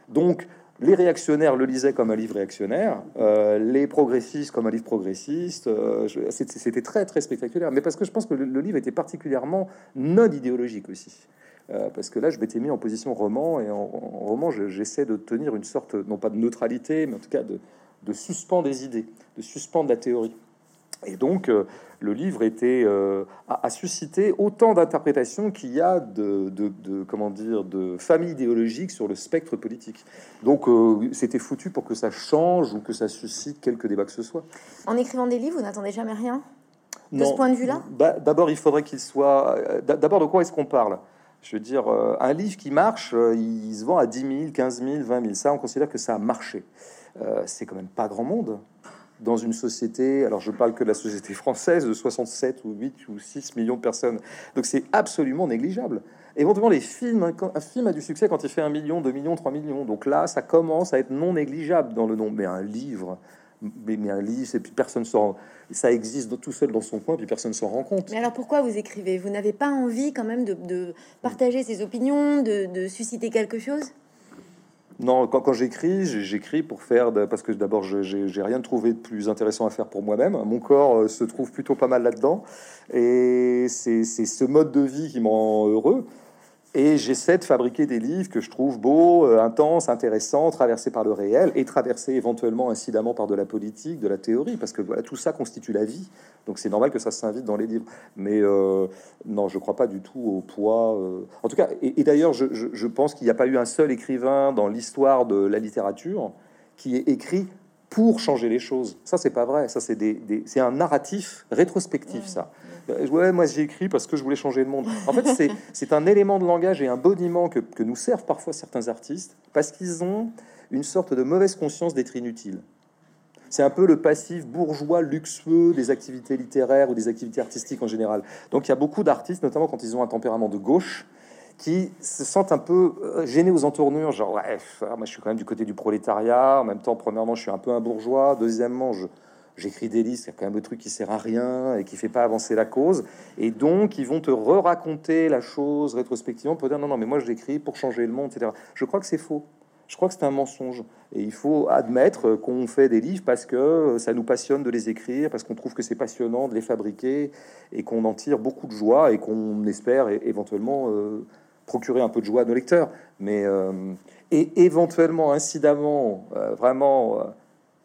Donc, les réactionnaires le lisaient comme un livre réactionnaire, euh, les progressistes comme un livre progressiste. Euh, c'était très très spectaculaire, mais parce que je pense que le, livre était particulièrement non idéologique aussi. Euh, parce que là, je m'étais mis en position roman, et en, roman, j'essaie de tenir une sorte, non pas de neutralité, mais en tout cas de, de des idées, de suspendre la théorie. Et donc, le livre était euh, a, suscité autant d'interprétations qu'il y a de, comment dire de familles idéologiques sur le spectre politique. Donc, euh, c'était foutu pour que ça change ou que ça suscite quelques débats que ce soit. En écrivant des livres, vous n'attendez jamais rien de ce point de vue-là? Bah, D'abord, il faudrait qu'il soit. D'abord, de quoi est-ce qu'on parle? Je veux dire, un livre qui marche, il se vend à 10 000, 15 000, 20 000. Ça, on considère que ça a marché. Euh, c'est quand même pas grand monde dans une société, alors je parle que de la société française, de 67 ou 8 ou 6 millions de personnes. Donc c'est absolument négligeable. Éventuellement, les films, un film a du succès quand il fait 1 million, 2 millions, 3 millions. Donc là, ça commence à être non négligeable dans le nombre. Mais un livre, mais, un livre, et puis personne s'en, ça existe tout seul dans son coin, puis personne s'en rend compte. Mais alors pourquoi vous écrivez? Vous n'avez pas envie quand même de, partager ses opinions, de susciter quelque chose? Non, quand, j'écris, j'écris pour faire parce que d'abord j'ai rien trouvé de plus intéressant à faire pour moi-même. Mon corps euh, se trouve plutôt pas mal là-dedans, et c'est ce mode de vie qui me rend heureux. Et j'essaie de fabriquer des livres que je trouve beaux, euh, intenses, intéressants, traversés par le réel et traversés éventuellement incidemment par de la politique, de la théorie, parce que voilà, tout ça constitue la vie. Donc c'est normal que ça s'invite dans les livres. Mais euh, non, je crois pas du tout au poids. Euh. En tout cas, et, d'ailleurs, je, je, pense qu'il n'y a pas eu un seul écrivain dans l'histoire de la littérature qui ait écrit pour changer les choses. Ça, c'est pas vrai. Ça, c'est des, c'est un narratif rétrospectif, ça. Euh, ouais, moi j'ai écrit parce que je voulais changer le monde. En fait, c'est un élément de langage et un boniment que, que nous servent parfois certains artistes parce qu'ils ont une sorte de mauvaise conscience d'être inutiles. C'est un peu le passif bourgeois luxueux des activités littéraires ou des activités artistiques en général. Donc il y a beaucoup d'artistes, notamment quand ils ont un tempérament de gauche, qui se sentent un peu euh, gênés aux entournures, genre ouais, moi je suis quand même du côté du prolétariat, en même temps, premièrement, je suis un peu un bourgeois, deuxièmement, je j'écris des listes, a quand même le truc qui sert à rien et qui fait pas avancer la cause, et donc ils vont te re-raconter la chose rétrospectivement pour dire non, non, mais moi je l'écris pour changer le monde, etc. Je crois que c'est faux. Je crois que c'est un mensonge. Et il faut admettre qu'on fait des livres parce que ça nous passionne de les écrire, parce qu'on trouve que c'est passionnant de les fabriquer et qu'on en tire beaucoup de joie et qu'on espère éventuellement euh, procurer un peu de joie à nos lecteurs. Mais euh, et éventuellement, incidemment, euh, vraiment,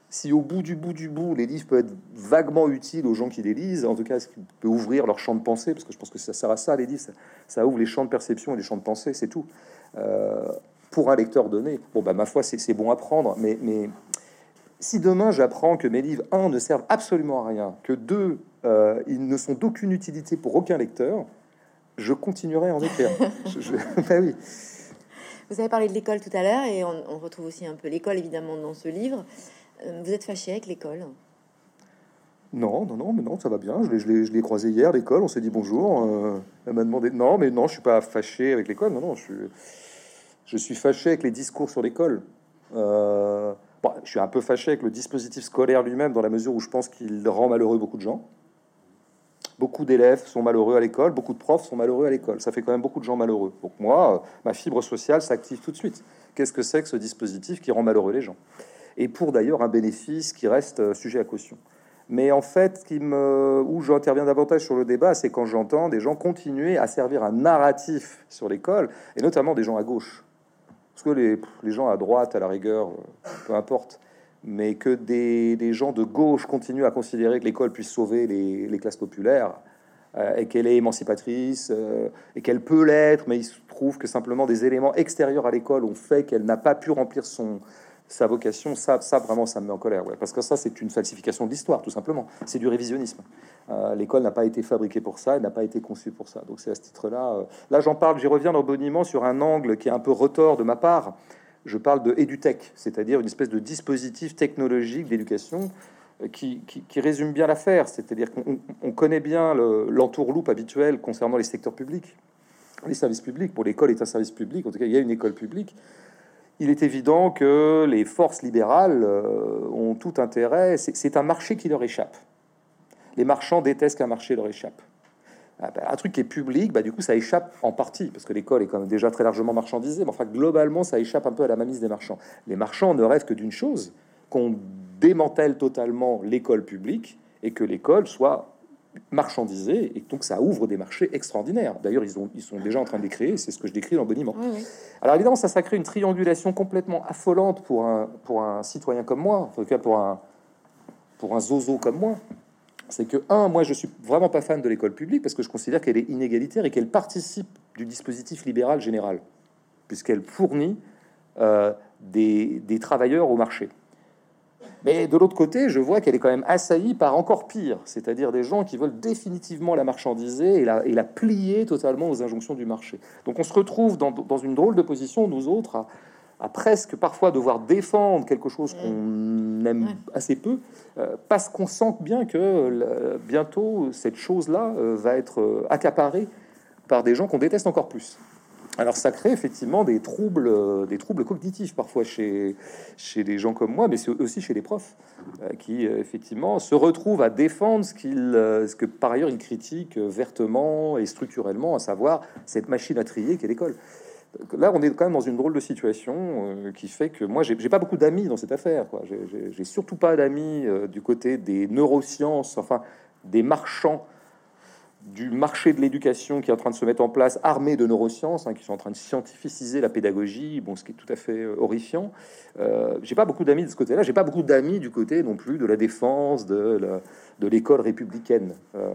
si au bout du bout du bout, les livres peuvent être vaguement utiles aux gens qui les lisent, en tout cas, ce qui peut ouvrir leur champ de pensée, parce que je pense que ça sert à ça, les livres, ça, ouvre les champs de perception et les champs de pensée, c'est tout pour un lecteur donné, bon, bah, ma foi, c'est bon à prendre, mais, mais si demain j'apprends que mes livres, un, ne servent absolument à rien, que deux, euh, ils ne sont d'aucune utilité pour aucun lecteur, je continuerai à en écrire. Bah oui. Vous avez parlé de l'école tout à l'heure, et on, retrouve aussi un peu l'école, évidemment, dans ce livre. Euh, vous êtes fâché avec l'école non, non, non, mais non, ça va bien. Je l'ai croisé hier, l'école, on s'est dit bonjour. Euh, elle m'a demandé... Non, mais non, je suis pas fâché avec l'école. Non, non, je suis... Je suis fâché avec les discours sur l'école. Euh, je suis un peu fâché avec le dispositif scolaire lui-même, dans la mesure où je pense qu'il rend malheureux beaucoup de gens. Beaucoup d'élèves sont malheureux à l'école, beaucoup de profs sont malheureux à l'école. Ça fait quand même beaucoup de gens malheureux. Donc moi, ma fibre sociale s'active tout de suite. Qu'est-ce que c'est que ce dispositif qui rend malheureux les gens? Et pour d'ailleurs un bénéfice qui reste euh, sujet à caution. Mais en fait, qui me, où j'interviens davantage sur le débat, c'est quand j'entends des gens continuer à servir un narratif sur l'école, et notamment des gens à gauche, parce que les, gens à droite, à la rigueur, euh, peu importe, mais que des, gens de gauche continuent à considérer que l'école puisse sauver les, classes populaires euh, et qu'elle est émancipatrice et qu'elle peut l'être, mais il se trouve que simplement des éléments extérieurs à l'école ont fait qu'elle n'a pas pu remplir son, sa vocation, ça, ça vraiment, ça me met en colère, ouais, parce que ça, c'est une falsification de l'histoire, tout simplement. C'est du révisionnisme. Euh, l'école n'a pas été fabriquée pour ça, elle n'a pas été conçue pour ça. Donc c'est à ce titre-là. Euh, là, j'en parle, j'y reviens dans boniment sur un angle qui est un peu retort de ma part. Je parle de EduTech, c'est-à-dire une espèce de dispositif technologique d'éducation euh, qui, qui, résume bien l'affaire. C'est-à-dire qu'on connaît bien l'entourloupe habituel concernant les secteurs publics, les services publics. Pour l'école est un service public, en tout cas, il y a une école publique il est évident que les forces libérales euh, ont tout intérêt. C'est un marché qui leur échappe. Les marchands détestent qu'un marché leur échappe. Ah ben, un truc qui est public, bah, du coup, ça échappe en partie, parce que l'école est quand même déjà très largement marchandisée. Mais enfin, globalement, ça échappe un peu à la mamise des marchands. Les marchands ne rêvent que d'une chose qu'on démantèle totalement l'école publique et que l'école soit marchandisé et donc ça ouvre des marchés extraordinaires. D'ailleurs, ils, ont, ils sont déjà en train de les créer, c'est ce que je décris dans Boniment. Alors évidemment, ça, ça crée une triangulation complètement affolante pour un, pour un citoyen comme moi, en tout cas pour un, pour un zozo comme moi. C'est que, un, moi je suis vraiment pas fan de l'école publique parce que je considère qu'elle est inégalitaire et qu'elle participe du dispositif libéral général, puisqu'elle fournit euh, des, des travailleurs au marché. Mais de l'autre côté, je vois qu'elle est quand même assaillie par encore pire, c'est-à-dire des gens qui veulent définitivement la marchandiser et la, et la plier totalement aux injonctions du marché. Donc on se retrouve dans, une drôle de position, nous autres, à, presque parfois devoir défendre quelque chose qu'on aime assez peu, euh, parce qu'on sent bien que bientôt cette chose-là euh, va être euh, accaparée par des gens qu'on déteste encore plus. Alors ça crée effectivement des troubles, euh, des troubles cognitifs parfois chez, chez des gens comme moi, mais c'est aussi chez les profs euh, qui euh, effectivement se retrouvent à défendre ce, qu'ils, ce que par ailleurs ils critiquent vertement et structurellement, à savoir cette machine à trier qu'est l'école. Là, on est quand même dans une drôle de situation qui fait que moi, j'ai, pas beaucoup d'amis dans cette affaire. Quoi. J'ai, surtout pas d'amis du côté des neurosciences, enfin des marchands du marché de l'éducation qui est en train de se mettre en place, armé de neurosciences, hein, qui sont en train de scientificiser la pédagogie, bon, ce qui est tout à fait euh, horrifiant. Euh, j'ai pas beaucoup d'amis de ce côté-là. J'ai pas beaucoup d'amis du côté non plus de la défense de de l'école républicaine, euh,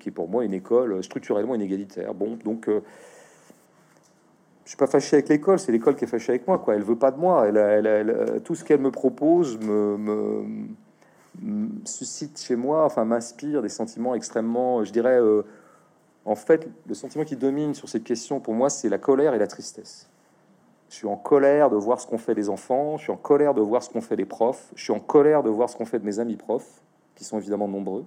qui est pour moi une école structurellement inégalitaire. Bon, donc je suis pas fâché avec l'école, c'est l'école qui est fâchée avec moi. Quoi, elle veut pas de moi. Elle, elle, tout ce qu'elle me propose me suscite chez moi, enfin m'inspire des sentiments extrêmement, je dirais, euh, en fait, le sentiment qui domine sur cette question pour moi, c'est la colère et la tristesse. Je suis en colère de voir ce qu'on fait des enfants, je suis en colère de voir ce qu'on fait des profs, je suis en colère de voir ce qu'on fait de mes amis profs, qui sont évidemment nombreux,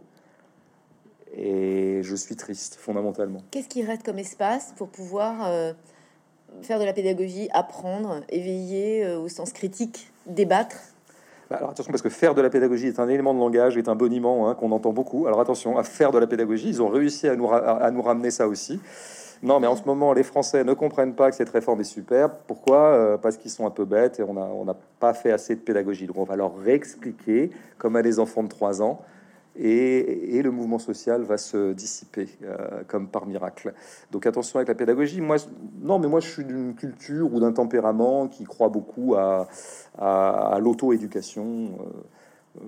et je suis triste fondamentalement. Qu'est-ce qui reste comme espace pour pouvoir euh, faire de la pédagogie, apprendre, éveiller euh, au sens critique, débattre? Alors attention, parce que faire de la pédagogie est un élément de langage, est un boniment hein, qu'on entend beaucoup. Alors attention, à faire de la pédagogie, ils ont réussi à nous, à nous ramener ça aussi. Non, mais en ce moment, les Français ne comprennent pas que cette réforme est super. Pourquoi? Euh, Parce qu'ils sont un peu bêtes et on n'a on pas fait assez de pédagogie. Donc on va leur réexpliquer, comme à des enfants de 3 ans, et, le mouvement social va se dissiper euh, comme par miracle. Donc attention avec la pédagogie. Moi, non, mais moi je suis d'une culture ou d'un tempérament qui croit beaucoup à, l'auto-éducation. Euh,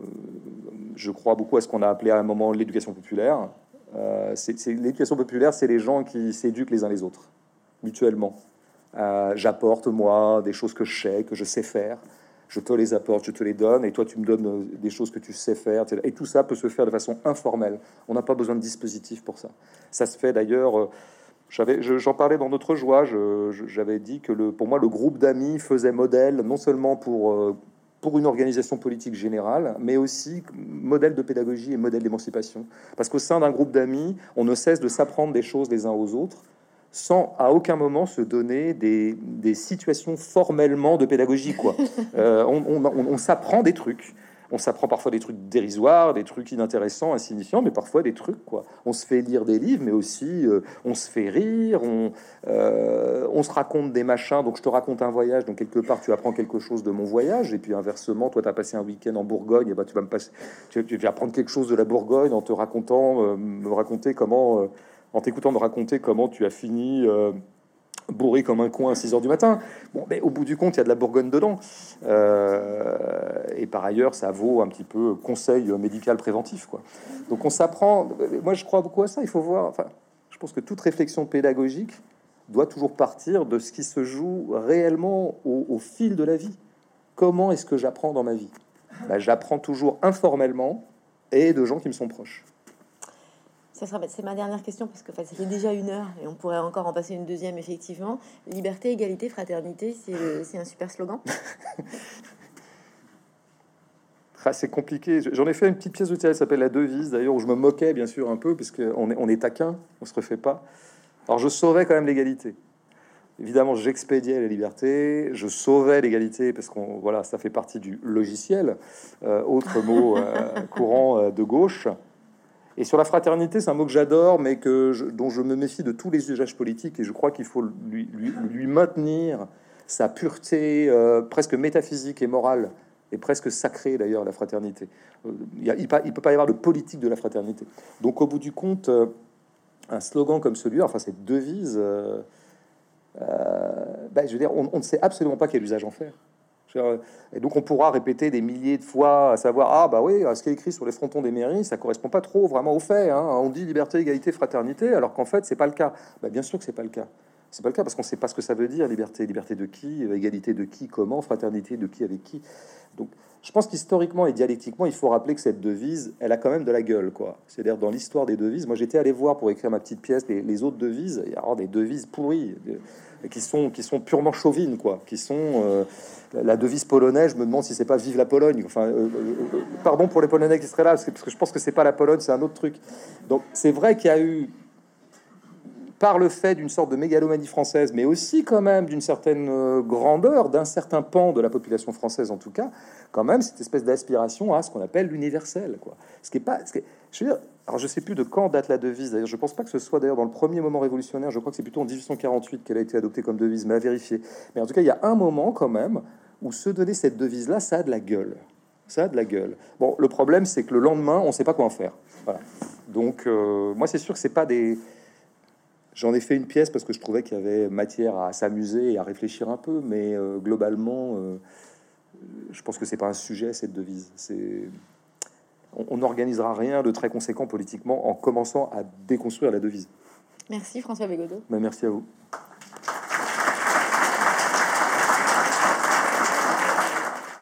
je crois beaucoup à ce qu'on a appelé à un moment l'éducation populaire. Euh, c'est l'éducation populaire, c'est les gens qui s'éduquent les uns les autres, mutuellement. Euh, j'apporte, moi, des choses que je sais, que je sais faire. Je te les apporte, je te les donne, et toi, tu me donnes euh, des choses que tu sais faire. Et tout ça peut se faire de façon informelle. On n'a pas besoin de dispositif pour ça. Ça se fait d'ailleurs. J'en parlais dans notre joie. J'avais dit que le, pour moi, le groupe d'amis faisait modèle non seulement pour pour une organisation politique générale, mais aussi modèle de pédagogie et modèle d'émancipation. Parce qu'au sein d'un groupe d'amis, on ne cesse de s'apprendre des choses les uns aux autres, sans à aucun moment se donner des, situations formellement de pédagogie. Quoi. Euh, on s'apprend des trucs on s'apprend parfois des trucs dérisoires, des trucs inintéressants, insignifiants, mais parfois des trucs quoi. On se fait lire des livres, mais aussi euh, on se fait rire, on, euh, on se raconte des machins. Donc je te raconte un voyage, donc quelque part tu apprends quelque chose de mon voyage, et puis inversement, toi tu as passé un week-end en Bourgogne, et bah tu vas me passer, tu, vas apprendre quelque chose de la Bourgogne en te racontant, me raconter comment, en t'écoutant me raconter comment tu as fini bourré comme un coin à 6 heures du matin. Bon, mais au bout du compte, il y a de la Bourgogne dedans. Euh, et par ailleurs, ça vaut un petit peu conseil médical préventif. Quoi. Donc on s'apprend. Moi, je crois beaucoup à ça. Il faut voir. Enfin, je pense que toute réflexion pédagogique doit toujours partir de ce qui se joue réellement au, fil de la vie. Comment est-ce que j'apprends dans ma vie? Ben, J'apprends toujours informellement et de gens qui me sont proches c'est ma dernière question parce que ça fait déjà une heure et on pourrait encore en passer une deuxième effectivement. Liberté, égalité, fraternité, c'est un super slogan. Ah, c'est compliqué. J'en ai fait une petite pièce de théâtre s'appelle La Devise, d'ailleurs, où je me moquais bien sûr un peu, puisque on est, on est taquin, on se refait pas. Alors je sauvais quand même l'égalité. Évidemment, j'expédiais la liberté, je sauvais l'égalité, parce qu'on voilà, ça fait partie du logiciel, euh, autre mot euh, courant euh, de gauche. Et sur la fraternité, c'est un mot que j'adore, mais que dont je me méfie de tous les usages politiques, et je crois qu'il faut lui, maintenir sa pureté euh, presque métaphysique et morale, et presque sacrée d'ailleurs, la fraternité. Euh, il ne peut pas y avoir de politique de la fraternité. Donc au bout du compte, euh, un slogan comme celui, enfin cette devise, ben, je veux dire, on, ne sait absolument pas quel usage en faire. Et donc on pourra répéter des milliers de fois, à savoir ah bah oui, ce qui est écrit sur les frontons des mairies, ça correspond pas trop vraiment aux faits. Hein. On dit liberté, égalité, fraternité, alors qu'en fait c'est pas le cas. Bah, bien sûr que c'est pas le cas. C'est pas le cas parce qu'on sait pas ce que ça veut dire liberté, liberté de qui, égalité de qui, comment, fraternité de qui avec qui. Donc je pense qu'historiquement et dialectiquement, il faut rappeler que cette devise, elle a quand même de la gueule, quoi. C'est-à-dire dans l'histoire des devises. Moi, j'étais allé voir pour écrire ma petite pièce les, autres devises. Il y a des devises pourries qui sont qui sont purement chauvines, quoi. Qui sont euh, la devise polonaise, je me demande si c'est pas vive la Pologne. Enfin, euh, euh, pardon pour les Polonais qui seraient là, parce que, parce que je pense que c'est pas la Pologne, c'est un autre truc. Donc c'est vrai qu'il y a eu, par le fait d'une sorte de mégalomanie française, mais aussi quand même d'une certaine euh, grandeur, d'un certain pan de la population française en tout cas, quand même cette espèce d'aspiration à ce qu'on appelle l'universel, quoi. Ce qui est pas, ce qui je veux dire, alors je sais plus de quand date la devise. D'ailleurs, je pense pas que ce soit d'ailleurs dans le premier moment révolutionnaire. Je crois que c'est plutôt en 1848 qu'elle a été adoptée comme devise, mais à vérifier. Mais en tout cas, il y a un moment quand même où se donner cette devise-là, ça a de la gueule. Ça a de la gueule. Bon, le problème, c'est que le lendemain, on ne sait pas quoi en faire. Donc, euh, moi, c'est sûr que c'est pas des. J'en ai fait une pièce parce que je trouvais qu'il y avait matière à s'amuser et à réfléchir un peu, mais euh, globalement, euh, je pense que c'est pas un sujet cette devise. C'est on n'organisera rien de très conséquent politiquement en commençant à déconstruire la devise. Merci François Bégodeau. Ben, merci à vous.